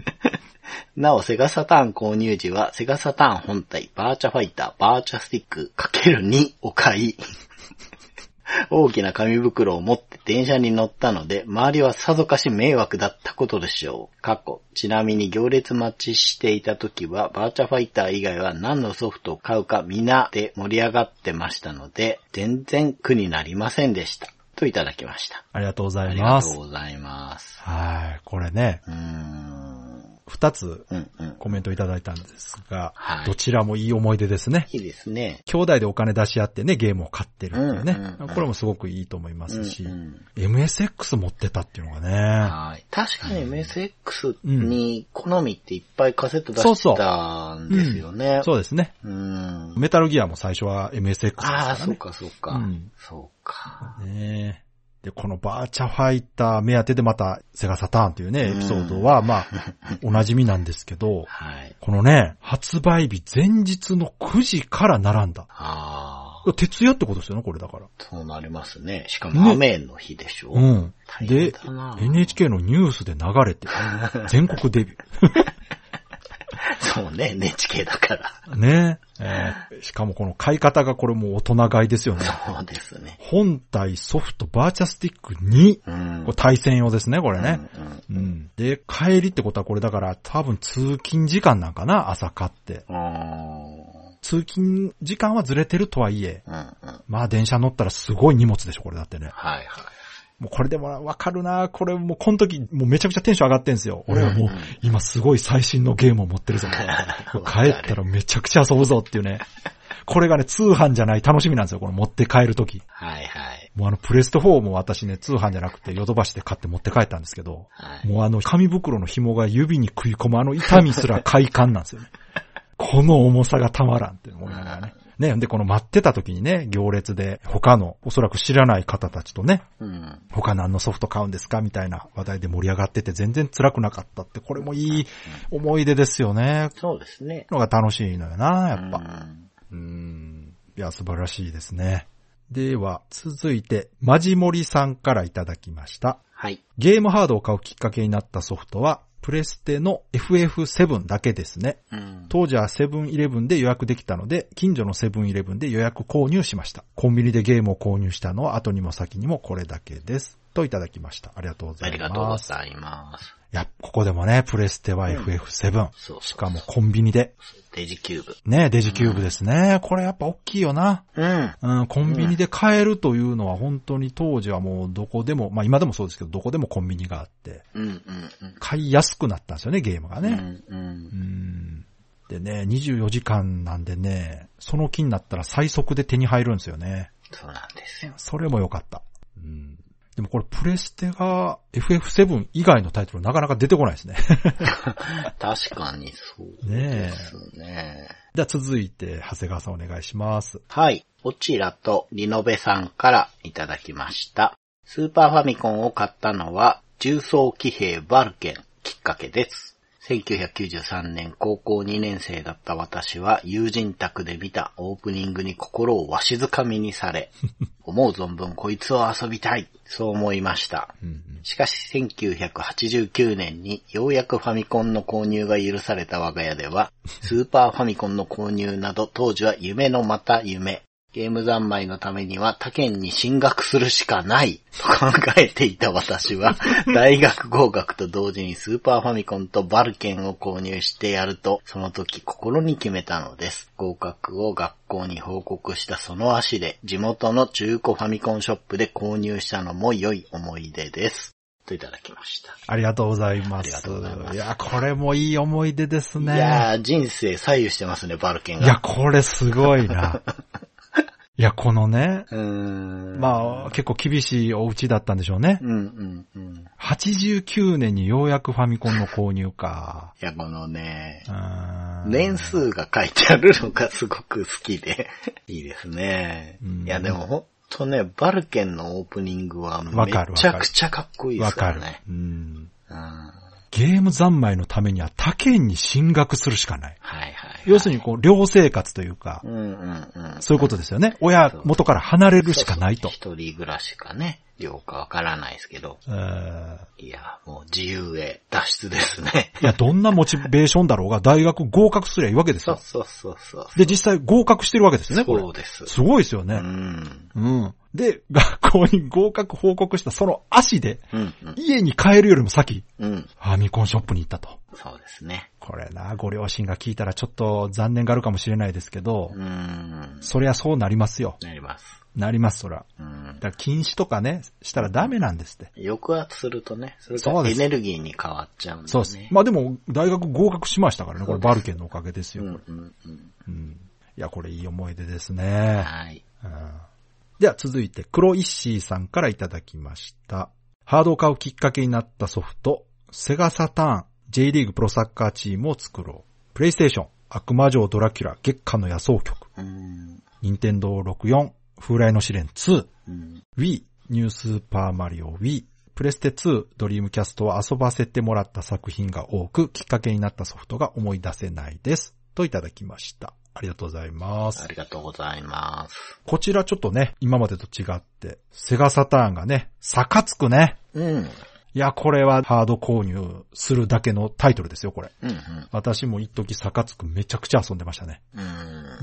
<laughs> なお、セガサターン購入時は、セガサターン本体、バーチャファイター、バーチャスティック ×2 を買い、<laughs> 大きな紙袋を持って電車に乗ったので、周りはさぞかし迷惑だったことでしょう。過去。ちなみに行列待ちしていた時は、バーチャファイター以外は何のソフトを買うか皆で盛り上がってましたので、全然苦になりませんでした。といただきました。ありがとうござありがとういます。ございます。はい。これね、うーん。二つうんうん。コメントいただいたんですが、はいどちらもいい思い出ですね。いいですね。兄弟でお金出し合ってね、ゲームを買ってるっていうね。うんうんうんこれもすごくいいと思いますし、うんうん MSX 持ってたっていうのがね、はい。確かに MSX に好みっていっぱいカセット出そうそうしたんですよね。そうですね。うん。メタルギアも最初は MSX ですからああ、ね。そうかそうか。うんそうか。ねえで、このバーチャファイター目当てでまたセガサターンというね、エピソードは、まあ、<laughs> お馴染みなんですけど、はい。このね、発売日前日の9時から並んだ。ああ、徹夜ってことですよね、これだから。そうなりますね。しかも雨の日でしょ。うん。で NHK のニュースで流れて、<laughs> 全国デビュ <laughs> そうね、NHK だから。ー。ねえーしかもこの買い方がこれもう大人買いですよね。そうですね。本体、ソフト、バーチャスティック2。うん。これ対戦用ですね、これね。うんうんうん。で、帰りってことはこれだから多分通勤時間なんかな、朝買って。あ通勤時間はずれてるとはいえ、ーうんうん。まあ電車乗ったらすごい荷物でしょ、これだってね。はいはい。もうこれでもわかるなこれもうこの時もうめちゃくちゃテンション上がってんすよ。俺はもう今すごい最新のゲームを持ってるぞ。<laughs> 帰ったらめちゃくちゃ遊ぶぞっていうね。これがね、通販じゃない楽しみなんですよ、この持って帰る時。はいはい。もうあのプレステ4も私ね、通販じゃなくてヨドバシで買って持って帰ったんですけど、はい。もうあの紙袋の紐が指に食い込むあの痛みすら快感なんですよね。この重さがたまらんって思いながらね。ね、で、この待ってた時にね、行列で他の、おそらく知らない方たちとね、うん。他何のソフト買うんですかみたいな話題で盛り上がってて全然辛くなかったって、これもいい思い出ですよね。そうですね。のが楽しいのよな、やっぱ。うんうーん。いや、素晴らしいですね。では、続いて、マジモリさんからいただきました。はい。ゲームハードを買うきっかけになったソフトは、プレステの FF7 だけですね。うん。当時はセブンイレブンで予約できたので、近所のセブンイレブンで予約購入しました。コンビニでゲームを購入したのは後にも先にもこれだけです。といただきました。ありがとうございます。ありがとうございます。いや、ここでもね、プレステは FF7。そうそうしかもコンビニで。デジキューブ。ね、デジキューブですね。これやっぱ大きいよな。うん。うん、コンビニで買えるというのは本当に当時はもうどこでも、まあ今でもそうですけど、どこでもコンビニがあって、うんうん買いやすくなったんですよね、ゲームがうん。ね。うんう。うんん。でね、24時間なんでね、その気になったら最速で手に入るんですよね。そうなんですよ。それも良かった。うん。でもこれプレステが FF7 以外のタイトルなかなか出てこないですね。<laughs> 確かにそうですね。じゃあ続いて、長谷川さんお願いします。はい。こちらとリノベさんからいただきました。スーパーファミコンを買ったのは、重装騎兵バルケンきっかけです。1993年高校2年生だった私は友人宅で見たオープニングに心をわしづかみにされ、<laughs> 思う存分こいつを遊びたい、そう思いました。うんしかし1989年にようやくファミコンの購入が許された我が家では、<laughs> スーパーファミコンの購入など当時は夢のまた夢。ゲーム三昧のためには他県に進学するしかない <laughs> と考えていた私は、<laughs> 大学合格と同時にスーパーファミコンとバルケンを購入してやると、その時心に決めたのです。合格を学校に報告したその足で、地元の中古ファミコンショップで購入したのも良い思い出です。といただきました。ありがとうございます。ありがとうございますいや、これもいい思い出ですね。いやー、人生左右してますね、バルケンが。いや、これすごいな。<laughs> いや、このね。まあ、結構厳しいお家だったんでしょうね。うんうんうん。89年にようやくファミコンの購入か。いや、このね年数が書いてあるのがすごく好きで、<laughs> いいですねうん。いや、でもほんとね、バルケンのオープニングはめちゃくちゃかっこいいでわかるすからね。。ゲーム三昧のためには他県に進学するしかない。はいはい。要するに、こう、寮生活というかう、んうんうん。そういうことですよね。親元から離れるしかないと。一人暮らしかね、寮かわからないですけど。えーいや、もう自由へ脱出ですね。いや、どんなモチベーションだろうが、大学合格すりゃいいわけですよ。そうそうそうそう。で、実際合格してるわけですよね、これそう。です。すごいですようね。ん。うん。で、学校に合格報告したその足で、うんうん。家に帰るよりも先、うん。ファミコンショップに行ったと。そうですね。これな、ご両親が聞いたらちょっと残念があるかもしれないですけど、うーん。そりゃそうなりますよ。なります。なります、そら。うんだ。から禁止とかね、したらダメなんですって。抑圧するとね、それがエネルギーに変わっちゃうんでね。そうです。まあでも、大学合格しましたからね、これバルケンのおかげですよ。うんうんうん。うん。いや、これいい思い出ですね。はい。うんでは続いて、黒イッシーさんからいただきました。ハードを買うきっかけになったソフト、セガサターン、J リーグプロサッカーチームを作ろう。プレイステーション、悪魔城ドラキュラ、月下の野草曲。うん。任天堂64、風来の試練2。うん。Wii、ニュースーパーマリオ Wii。プレステ2、ドリームキャストを遊ばせてもらった作品が多く、きっかけになったソフトが思い出せないです。といただきました。ありがとうございますあ。りがとうございます。こちらちょっとね、今までと違って、セガサターンがね、差がつくね。うん。いや、これはハード購入するだけのタイトルですよ、これ。うんうん。私も一時サカツクめちゃくちゃ遊んでましたね。う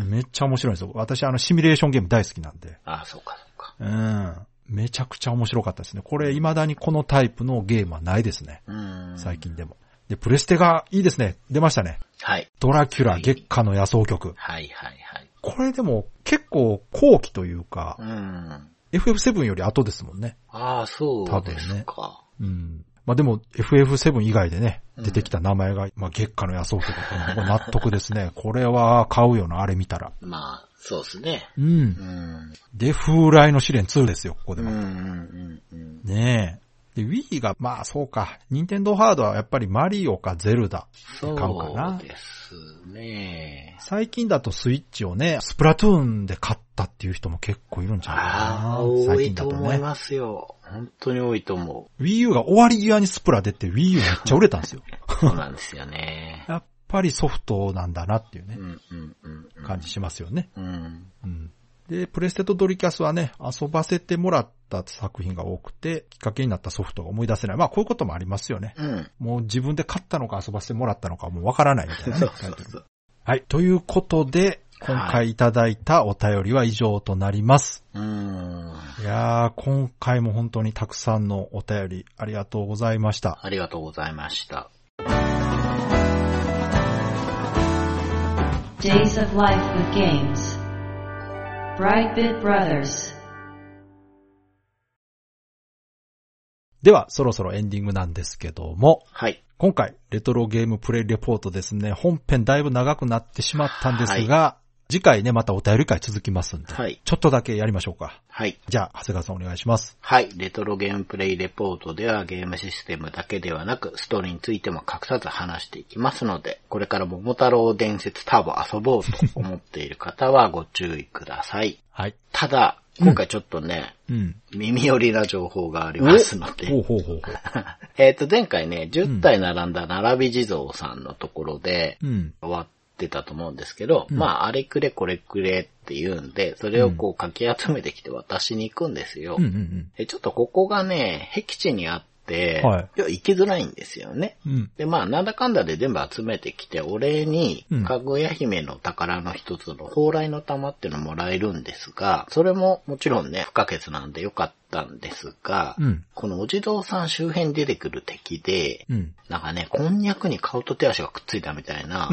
ん。めっちゃ面白いんですよ。私あのシミュレーションゲーム大好きなんで。あ、そうかそうか。うん。めちゃくちゃ面白かったですね。これ未だにこのタイプのゲームはないですね。うん。最。近でも。で、プレステがいいですね。出ましたね。はい。ドラキュラ月下の野草曲。はいはいはい。これでも結構後期というかう、ん。FF7 より後ですもんね。ああ、そうですか。うん。まあでも FF7 以外でね、うん出てきた名前が、まあ月下の野草曲っていうのは納得ですね。<laughs> これは買うよな、あれ見たら。まあ、そうですね。う。うんん。で、風来の試練2ですよ、ここでうんうも。んうんうん。ねえ。で、Wii が、まあそうか、任天堂ハードはやっぱりマリオかゼルダそ買うかなうですね。最近だとスイッチをね、スプラトゥーンで買ったっていう人も結構いるんじゃないかああ、な。多最いと思い。ますよ。本当に多いと思 Wii U が終わり際にスプラ出て Wii U めっちゃ売れたんですよ。う。そうなんですよね。<laughs> やっぱりソフトなんだなっていうねう、んうんうんうん。感じしますよね。うん。うん。で、プレステとドリキャスはね、遊ばせてもらった作品が多くて、きっかけになったソフトが思い出せない。まあこういうこともありますよね。うん。もう自分で買ったのか遊ばせてもらったのかもうわからないみたいなねそうそうそう。はい。ということで、今回いただいたお便りは以上となります。うーん。いやー、今回も本当にたくさんのお便りありがとうございました。ありがとうございました。Days of Life with Games. Brightbit Brothers. では、そろそろエンディングなんですけども、はい。今回、レトロゲームプレイレポートですね、本編だいぶ長くなってしまったんですが、次回ね、またお便り会続きますんで、はい。ちょっとだけやりましょうか。はい。じゃあ、長谷川さんお願いします。はい。レトロゲームプレイレポートではゲームシステムだけではなく、ストーリーについても隠さず話していきますので、これから桃太郎伝説ターボ遊ぼうと思っている方はご注意ください。はい。ただ、今回ちょっとね、うん。耳寄りな情報がありますので、ほうほうほう。<laughs> えっと、前回ね、10体並んだ並び地蔵さんのところで、うん。終わってたと思うんですけど、うん。まあ、あれくれこれくれって言うんで、それをこうかき集めてきて渡しに行くんですよ。うんうんでちょっとここがね、僻地にあって、はいや行きづらいんですよね。うん。うん。で、まあ、なんだかんだで全部集めてきて、お礼にうん、かぐや姫の宝の一つの蓬莱の玉っていうのもらえるんですが、それももちろんね、不可欠なんでよかったんですが、うん。このお地蔵さん周辺に出てくる敵で、うん。なんかね、こんにゃくに顔と手足がくっついたみたいな、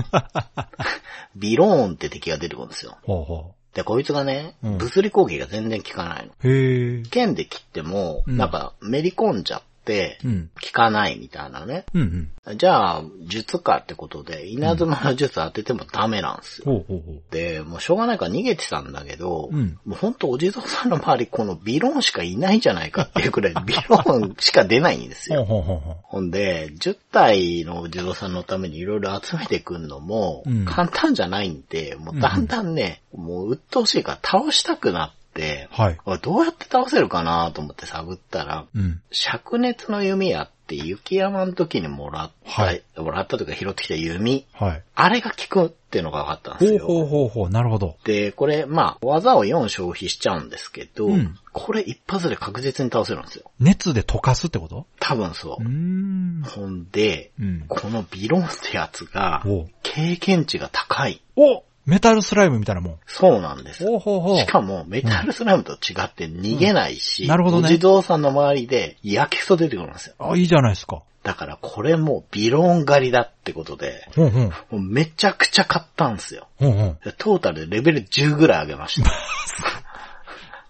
<laughs> ビローンって敵が出てくるんですよ。ほうほで、こいつがね、うん物理攻撃が全然効かないの。う。へえ。剣で切っても、うんなんか、めり込んじゃっ。効かないみたいなね。うんうん。じゃあ、術かってことで、稲妻の術当ててもダメなんですよ。ほうほうほう。で、もうしょうがないから逃げてたんだけど、うんもうほんとお地蔵さんの周りこのビローンしかいないんじゃないかっていうくらいビローンしか出ないんですよ。ほんで、10体のお地蔵さんのためにいろいろ集めてくんのもうん、簡単じゃないんで、もうだんだんね、もう鬱陶しいから倒したくなって、はい。どうやって倒せるかなと思って探ったら、うん。灼熱の弓矢って雪山の時にもらった、はいもらったというか拾ってきた弓、はい。あれが効くっていうのが分かったんですよ。ほうほうほうほう。なるほど。で、これ、まあ、技を4消費しちゃうんですけど、うんこれ一発で確実に倒せるんですよ。熱で溶かすってこと？多分そううー。ん。ほんで、うん。このビロンってやつが、お経験値が高い。おメタルスライムみたいなもん。そうなんです。ほうほうほう。しかも、メタルスライムと違って逃げないし、うんなるほどねお地蔵さんの周りで、やけそ出てくるんですよ。あ、いいじゃないですか。だから、これもビロン狩りだってことで、ほんほん。もうめちゃくちゃ買ったんですよ。ほんほん。でトータルでレベル10ぐらい上げました。<laughs>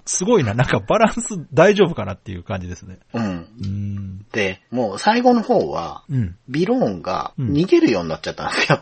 すごいな。なんかバランス大丈夫かなっていう感じですね。うん。うーん。で、もう最後の方は、うん。ビローンが逃げるようになっちゃったんですよ。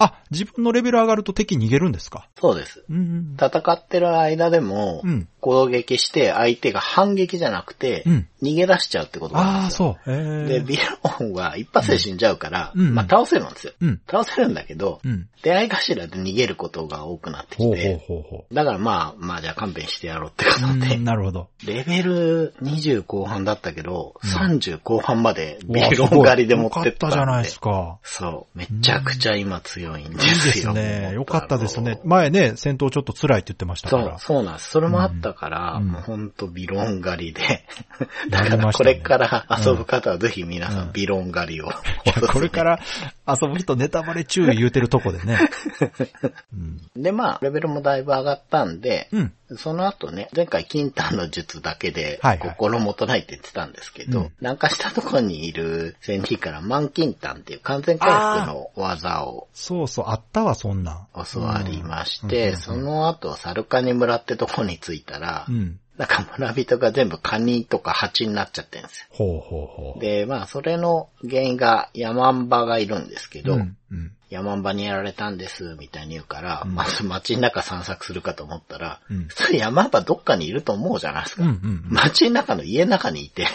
あ、自分のレベル上がると敵逃げるんですか？そうです。うん。戦ってる間でもうん、攻撃して相手が反撃じゃなくてうん、逃げ出しちゃうってことなんああ、ですよ。そう。ええで、ビローンは一発で死んじゃうから、うんまあ倒せるんですよ。うん。倒せるんだけど、うん。出会い頭で逃げることが多くなってほうほうきて、ほうほだからまあ、まあじゃあ勘弁してやろうってことう。でうん、なるほど。レベル20後半だったけど、30後半までビロン狩りで持ってったったじゃないですか。そう。めちゃくちゃ今強いんですいいよ。ですね。よかったですね。前ね、戦闘ちょっと辛いって言ってましたかそうら、。そうなんです。それもあったから、うんもうほんとビロン狩りで。や <laughs> だからこれから遊ぶ方はぜひ皆さうんんビロン狩りを。い <laughs> やこれから遊ぶ人ネタバレ注意言うてるとこでね。<laughs> うん。で、まあ、レベルもだいぶ上がったんで、うん。その後ね、前回金丹の術だけではいはい心もとないって言ってたんですけど、うんなんかしたところにいる戦士から満金丹っていう完全回復の技をそうそう、あったわ、そんなん。教わりましうんて、その後、サルカニ村ってとこに着いたら、うん。なんか村人が全部カニとかハチになっちゃってるんですよ。ほうほうほう。で、まあ、それの原因がヤマンバがいるんですけど、うん。うん。山んばにやられたんです、みたいに言うから、うんまず街の中散策するかと思ったら、うん普通山んばどっかにいると思うじゃないですか。うんうん街の中の家の中にいて。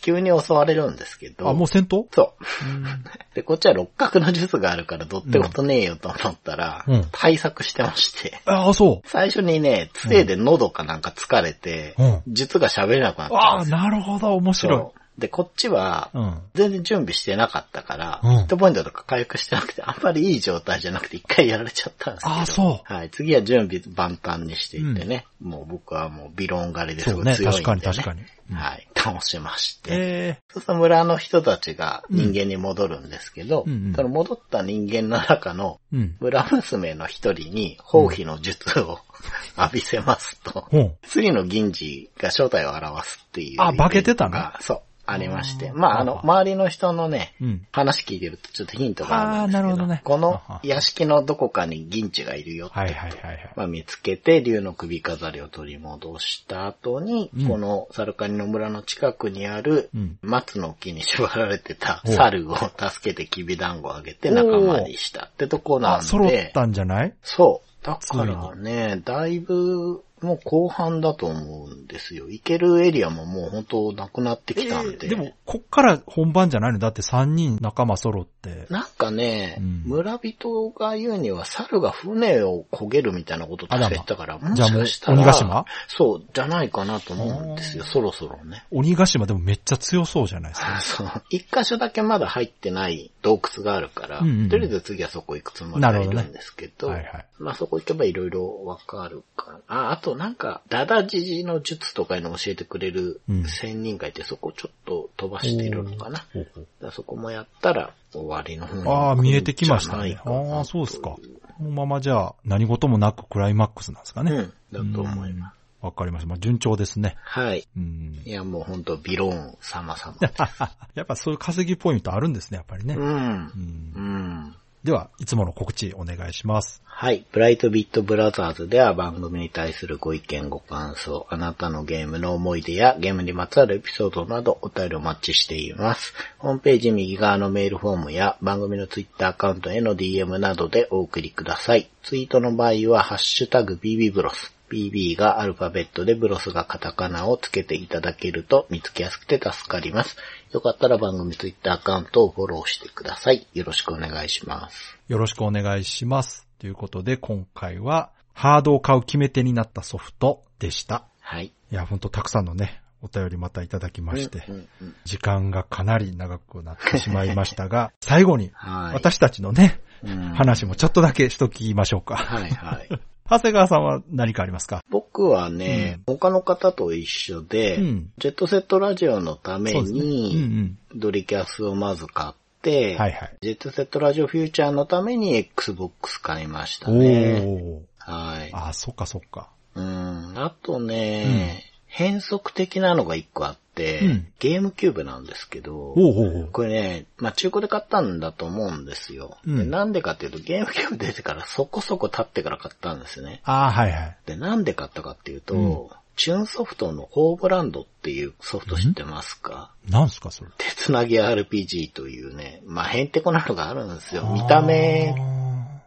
急に襲われるんですけど、あ、もう戦闘そう。うん。<laughs> で、こっちは六角の術があるからどってことねえよと思ったら、うん対策してまして、ああ、そう。最初にね、杖で喉かなんか疲れて、うん術が喋れなくなったああ。なるほど、面白そうで、こっちは。全然準備してなかったから、うんヒットポイントとか回復してなくて、あんまりいい状態じゃなくて一回やられちゃったんですけど。あそうはい。次は準備万端にしていってね、もう僕はもうビロン狩りですそうね、ごい強いんで、確ね。かに確かに。うんはい。倒しまして。えそうすると村の人たちが人間に戻るんですけど、うんうんその戻った人間の中の。村娘の一人に包皮の術を <laughs> 浴びせますと。次の銀次が正体を表すっていう。あ化けてたの？がそう、ありまして。まあ、あの、周りの人のね、うん。話聞いてるとちょっとヒントがあるんですけど、あーなるほどね。この屋敷のどこかに銀地がいるよって、はいはいはいはい。まあ、見つけて竜の首飾りを取り戻した後に、うん。このサルカニの村の近くにあるうん。松の木に縛られてたお猿を助けてきび団子をあげて仲間にしたってとこなあ、ん揃っで、たんじゃない？そう。だからね、だいぶ、もう後半だと思うんですよ。行けるエリアももう本当なくなってきたんで。えーでも、こっから本番じゃないの？だって3人仲間揃って。なんかね、うん村人が言うには猿が船を焦げるみたいなこと確か言ったから、もしかしたら、鬼ヶ島？そう、じゃないかなと思うんですよ、そろそろね。鬼ヶ島でもめっちゃ強そうじゃないですか。<laughs> そう。一箇所だけまだ入ってない洞窟があるから、うんうんうんとりあえず次はそこ行くつもりがいるんですけど、はいはい。まあそこ行けばいろいろわかるかな。あ、あとなんか、ダダジジの術とかいうのを教えてくれるうん仙人がいて、そこちょっと飛ばしているのかな。ほうほうだからそこもやったら終わりの方にああ、見えてきましたね。ああ、そうですか。このままじゃあ、何事もなくクライマックスなんですかね。うん、だと思います。す。わかりました。まあ、順調ですね。はい。うん。いや、もう本当ビローン様々。<laughs> やっぱそういう稼ぎポイントあるんですね、やっぱりね。うん。うんうん。では、いつもの告知お願いします。はい。ブライトビットブラザーズでは番組に対するご意見ご感想、あなたのゲームの思い出やゲームにまつわるエピソードなどお便りをお待ちしています。ホームページ右側のメールフォームや番組のツイッターアカウントへの DM などでお送りください。ツイートの場合はハッシュタグ BB ブロス。BB がアルファベットでブロスがカタカナをつけていただけると見つけやすくて助かります。よかったら番組ツイッターアカウントをフォローしてください。よろしくお願いします。よろしくお願いします。ということで、今回は、ハードを買う決め手になったソフトでした。はい。いや、ほんとたくさんのね、お便りまたいただきまして、うんうんうん時間がかなり長くなってしまいましたが、<laughs> 最後に、はい。私たちのね、うん話もちょっとだけしときましょうか。はいはい。長谷川さんは何かありますか？僕はね、他の方と一緒で、うんジェットセットラジオのために、ドリキャスをまず買って、うん。はいはい。ジェットセットラジオフューチャーのために Xbox 買いましたおね。ー。はい。ああ、そっかそっか。うん。あとね、変則的なのが一個あって、うんゲームキューブなんですけど、おうおうこれね、まあ中古で買ったんだと思うんですよ。うんでなんでかっていうと、ゲームキューブ出てからそこそこ経ってから買ったんですよね。ああ、はいはい。で、なんで買ったかっていうと、うんチューンソフトのホーブランドっていうソフト知ってますか、なんすかそれ。手つなぎ RPG というね、まあ、へんてこなのがあるんですよ。見た目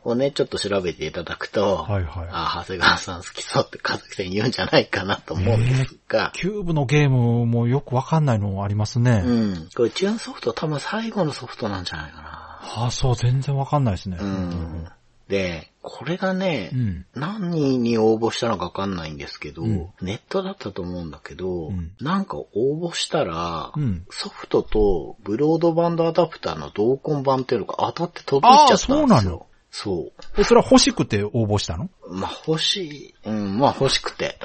をね、ちょっと調べていただくと、はいはいあ、長谷川さん好きそうって家族さん言うんじゃないかなと思うんですが、キューブのゲームもよくわかんないのありますね。うん。これチューンソフト多分最後のソフトなんじゃないかな。ああ、そう、全然わかんないですね。うん。で、これがね、うん。何に応募したのかわかんないんですけど、うんネットだったと思うんだけど、うんなんか応募したら、うん。ソフトとブロードバンドアダプターの同梱版っていうのが当たって届いちゃったんですよ。あーそうなのそえ、それは欲しくて応募したの？う。まあ欲しい。うん、まあ欲しくて。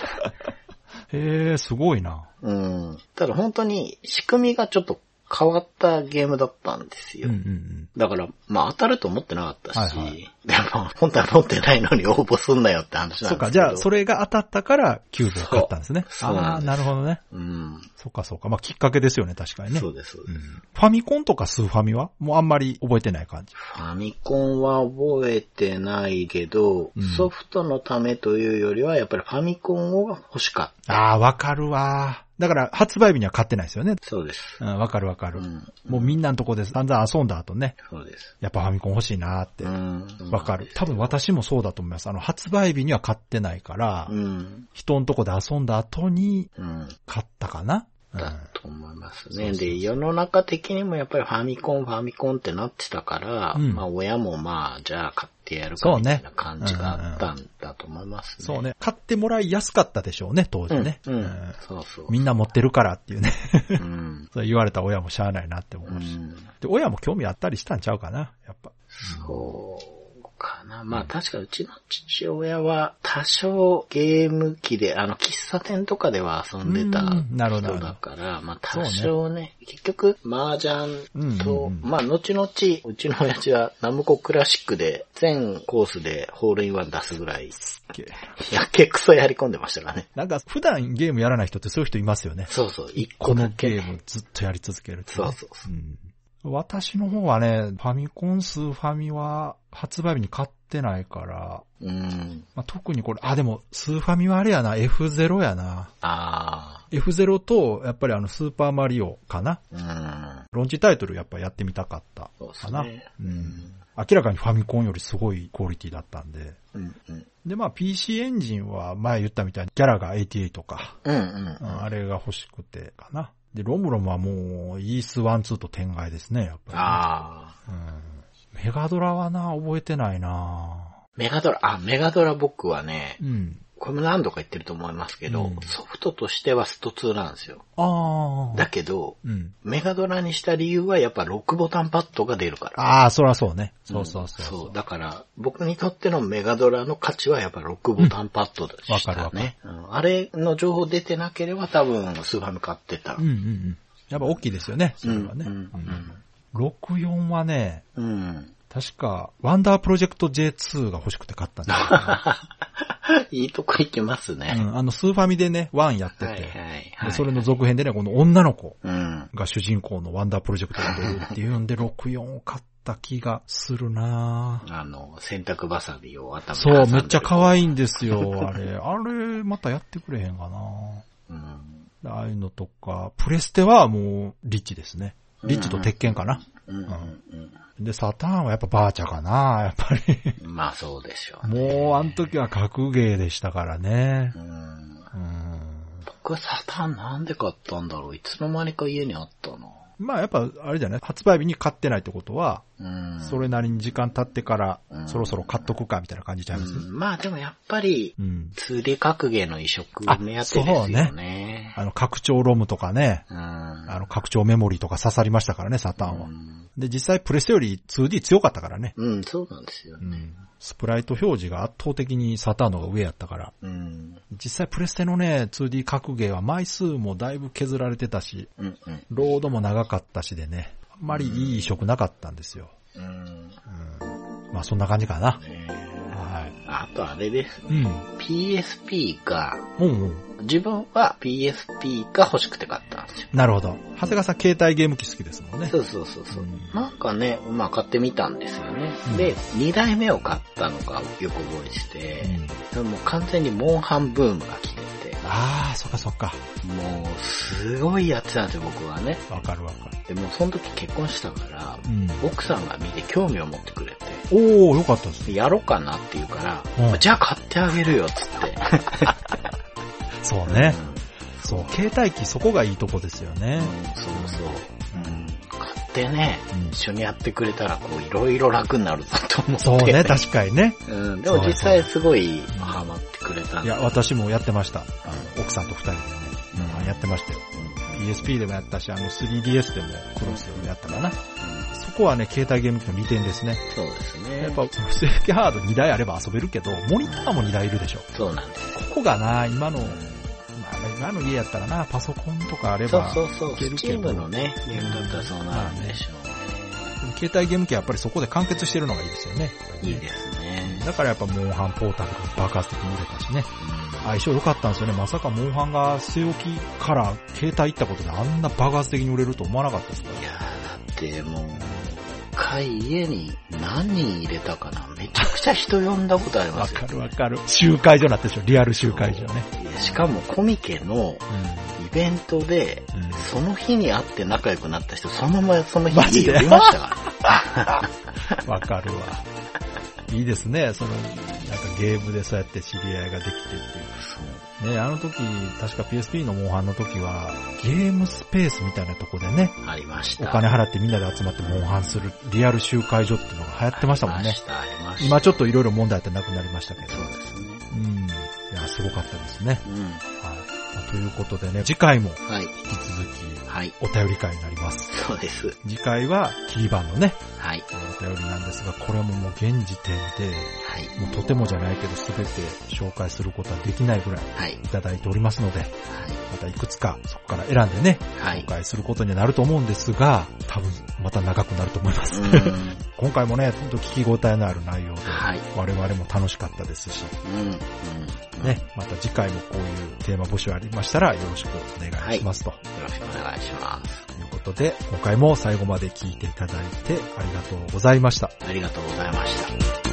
<laughs> へえ、すごいな。うん。ただ本当に仕組みがちょっと変わったゲームだったんですよ。うんうんうん。だから、まあ当たると思ってなかったし、はいはいでも本当は持ってないのに応募すんなよって話なんですけど。そっか、じゃあ、それが当たったから、キューブを買ったんですね。そうああ、なるほどね。うん。そっかそっか。まあ、きっかけですよね、確かにね。そうです、そうです。うん。ファミコンとかスーファミは？もうあんまり覚えてない感じ。ファミコンは覚えてないけど、うんソフトのためというよりは、やっぱりファミコンを欲しかった。ああ、わかるわ。だから発売日には買ってないですよね。そうです。うん、わかるわかる。うん。もうみんなのとこで散々遊んだ後ね、そうです。やっぱファミコン欲しいなーってう。ん。わかる。多分私もそうだと思います。あの、発売日には買ってないから、うん。人のとこで遊んだ後にうん。買ったかな。うんだと思いますね。で、世の中的にもやっぱりファミコン、ファミコンってなってたから、うんまあ親もまあ、じゃあ買ってやるかみたいな感じがあったんだと思いますね。そうね。買ってもらいやすかったでしょうね、当時ね。うん。うんうんそうそう。みんな持ってるからっていうね。うん。<laughs> そう言われた親もしゃあないなって思ううし。ん。で、親も興味あったりしたんちゃうかな、やっぱ。そうかな。まあ確かうちの父親は多少ゲーム機で、あの喫茶店とかでは遊んでたうんなるほど人だから、まあ多少ね、結局麻雀と、うんうんうんまあ後々うちの親父はナムコクラシックで全コースでホールインワン出すぐらい、やけくそやり込んでましたからね。なんか普段ゲームやらない人ってそういう人いますよね。そうそう、一個だけ。ゲームずっとやり続けるってねそうそうそう。うん私の方はね、ファミコンスーファミは発売日に買ってないから、うん。まあ、特にこれ、あ、でも、スーファミはあれやな、F0 やな。あ F0 と、やっぱりあの、スーパーマリオかな。あ、うん。ロンチタイトルやっぱやってみたかったかな。ね。うん。明らかにファミコンよりすごいクオリティだったんで。うんうん。で、まあ PC エンジンは前言ったみたいにギャラが88か。うんうんうんあれが欲しくてかな。で、ロムロムはもう、イース1、2と天外ですね、やっぱりね、ああ。うん。メガドラはな、覚えてないなメガドラ、あ、メガドラ僕はね、うん。これも何度か言ってると思いますけど、うんソフトとしてはスト2なんですよ。ああ。だけど、うん。メガドラにした理由はやっぱ6ボタンパッドが出るから。ああ、そらそうね。そうそうそう。そう。だから、僕にとってのメガドラの価値はやっぱ6ボタンパッドでうんしたわかるわかるね。うんあれの情報出てなければ多分スーファミ買ってた。うんうんうん。やっぱ大きいですよね、それはね。うんうん64はね、うん。うん。確か、ワンダープロジェクト J2 が欲しくて買ったんですよ、<laughs> いいとこ行きますうね。ん。あの、スーファミでね、1やってて、はいはいはい。でそれの続編でね、この女の子うん。が主人公のワンダープロジェクトが出るっていうんで、64を買った気がするなぁ <laughs> あの、洗濯バサミを頭にそう、めっちゃい可愛いんですよ、あれ。あれ、またやってくれへんかなうん。ああいうのとか、プレステはもう、リッジですね。リッジと鉄拳かな。うんうんで、サターンはやっぱバーチャかなやっぱり。うん。まあそうでしょうね。もう、あの時は格ゲーでしたからねう。ん。うん。僕はサタンなんで買ったんだろういつの間にか家にあったな。まあやっぱ、あれじゃない発売日に買ってないってことは、うん。それなりに時間経ってからう、んそろそろ買っとくか、みたいな感じちゃいます、うんまあでもやっぱり、うん。2D 格ゲーの移植目当てですよあね。あの、拡張ロムとかね、うん。あの、拡張メモリーとか刺さりましたからね、サターンはう。んで、実際プレステより 2D 強かったからね。うん、そうなんですよね。うん。スプライト表示が圧倒的にサターンの方が上やったから。うん。実際プレステのね、2D 格ゲーは枚数もだいぶ削られてたし、うん、うん。ロードも長かったしでね、あんまりいい移植なかったんですよ。うん。うん。まあそんな感じかな。ねとあれですね。うん。PSP が、うんうん。自分は PSP が欲しくて買ったんですよ。なるほど。長谷川さん携帯ゲーム機好きですもんね。そうそうそうそう、うんなんかね、まあ買ってみたんですよね。うんで、2台目を買ったのがよく覚えてて、うんもう完全にモンハンブームが来てて、ああ、そっかそっか。もうすごいやってたんですよ、僕はね。わかるわかる。でもうその時結婚したから、うん。奥さんが見て興味を持ってくれて、おー、よかったです。でやろうかなって言うから、うんじゃあ買ってあげるよ、つって。<laughs> そうね。そう、携帯機そこがいいとこですよねうん。そうそう。うん買ってね、うん一緒にやってくれたら、こう、いろいろ楽になるぞと思って。そうね、確かにね。うん、でも実際すごいハマってくれた。いや、私もやってました。あの奥さんと二人でね、うんやってましたよ。うん、PSP でもやったし、あの 3DS でもクロスでもやったかな。そこはね、携帯ゲーム機の利点ですね。そうですね。やっぱ、正規ハード2台あれば遊べるけど、モニターも2台いるでしょ。そうなんです。ここがな、今の、まあ、今の家やったらな、パソコンとかあれそうば、そうそう。いけるけどスチームのね、ゲームだったらそうなるんでしょ携帯ゲーム機はやっぱりそこで完結してるのがいいですよね。うね。いいですね。だからやっぱモンハンポータブル爆発的に売れたしね。相性良かったんですよね。まさかモンハンが据え置きから携帯行ったことであんな爆発的に売れると思わなかったですか？ら。いやーだってもう、回家に何人入れたかな？めちゃくちゃ人呼んだことありますよわか。るわかる。集会所になってるでしょ、リアル集会所ね。しかもコミケのイベントで、うんその日に会って仲良くなった人、そのままその日に呼びましたから。うん。<laughs> わかるわ。いいですね、その、なんかゲームでそうやって知り合いができてっていう。ね、あの時、確か PSP のモンハンの時は、ゲームスペースみたいなとこでね、ありました。お金払ってみんなで集まってモンハンするリアル集会所っていうのが流行ってましたもんねありま。した、ありました。今ちょっといろいろ問題あってなくなりましたけど。そうですね。うん。いや、すごかったですね。うん。はい。まあということでね、次回もはい。引き続きはい。お便り会になります。そうです。次回はキーバンのね、はい。お便りなんですが、これももう現時点で、はい。もうとてもじゃないけど全て紹介することはできないぐらいはい。いただいておりますので、はい。またいくつかそこから選んでね、はい紹。介することにはなると思うんですが、多分また長くなると思います。うん。<laughs> 今回もね、ほんと聞き応えのある内容で、はい。我々も楽しかったですし、うん。うん。ね、また次回もこういうテーマ募集ありましたらよろしくお願いしますと。よろしくお願します。ということで、今回も最後まで聞いていただいてありがとうございました。ありがとうございました。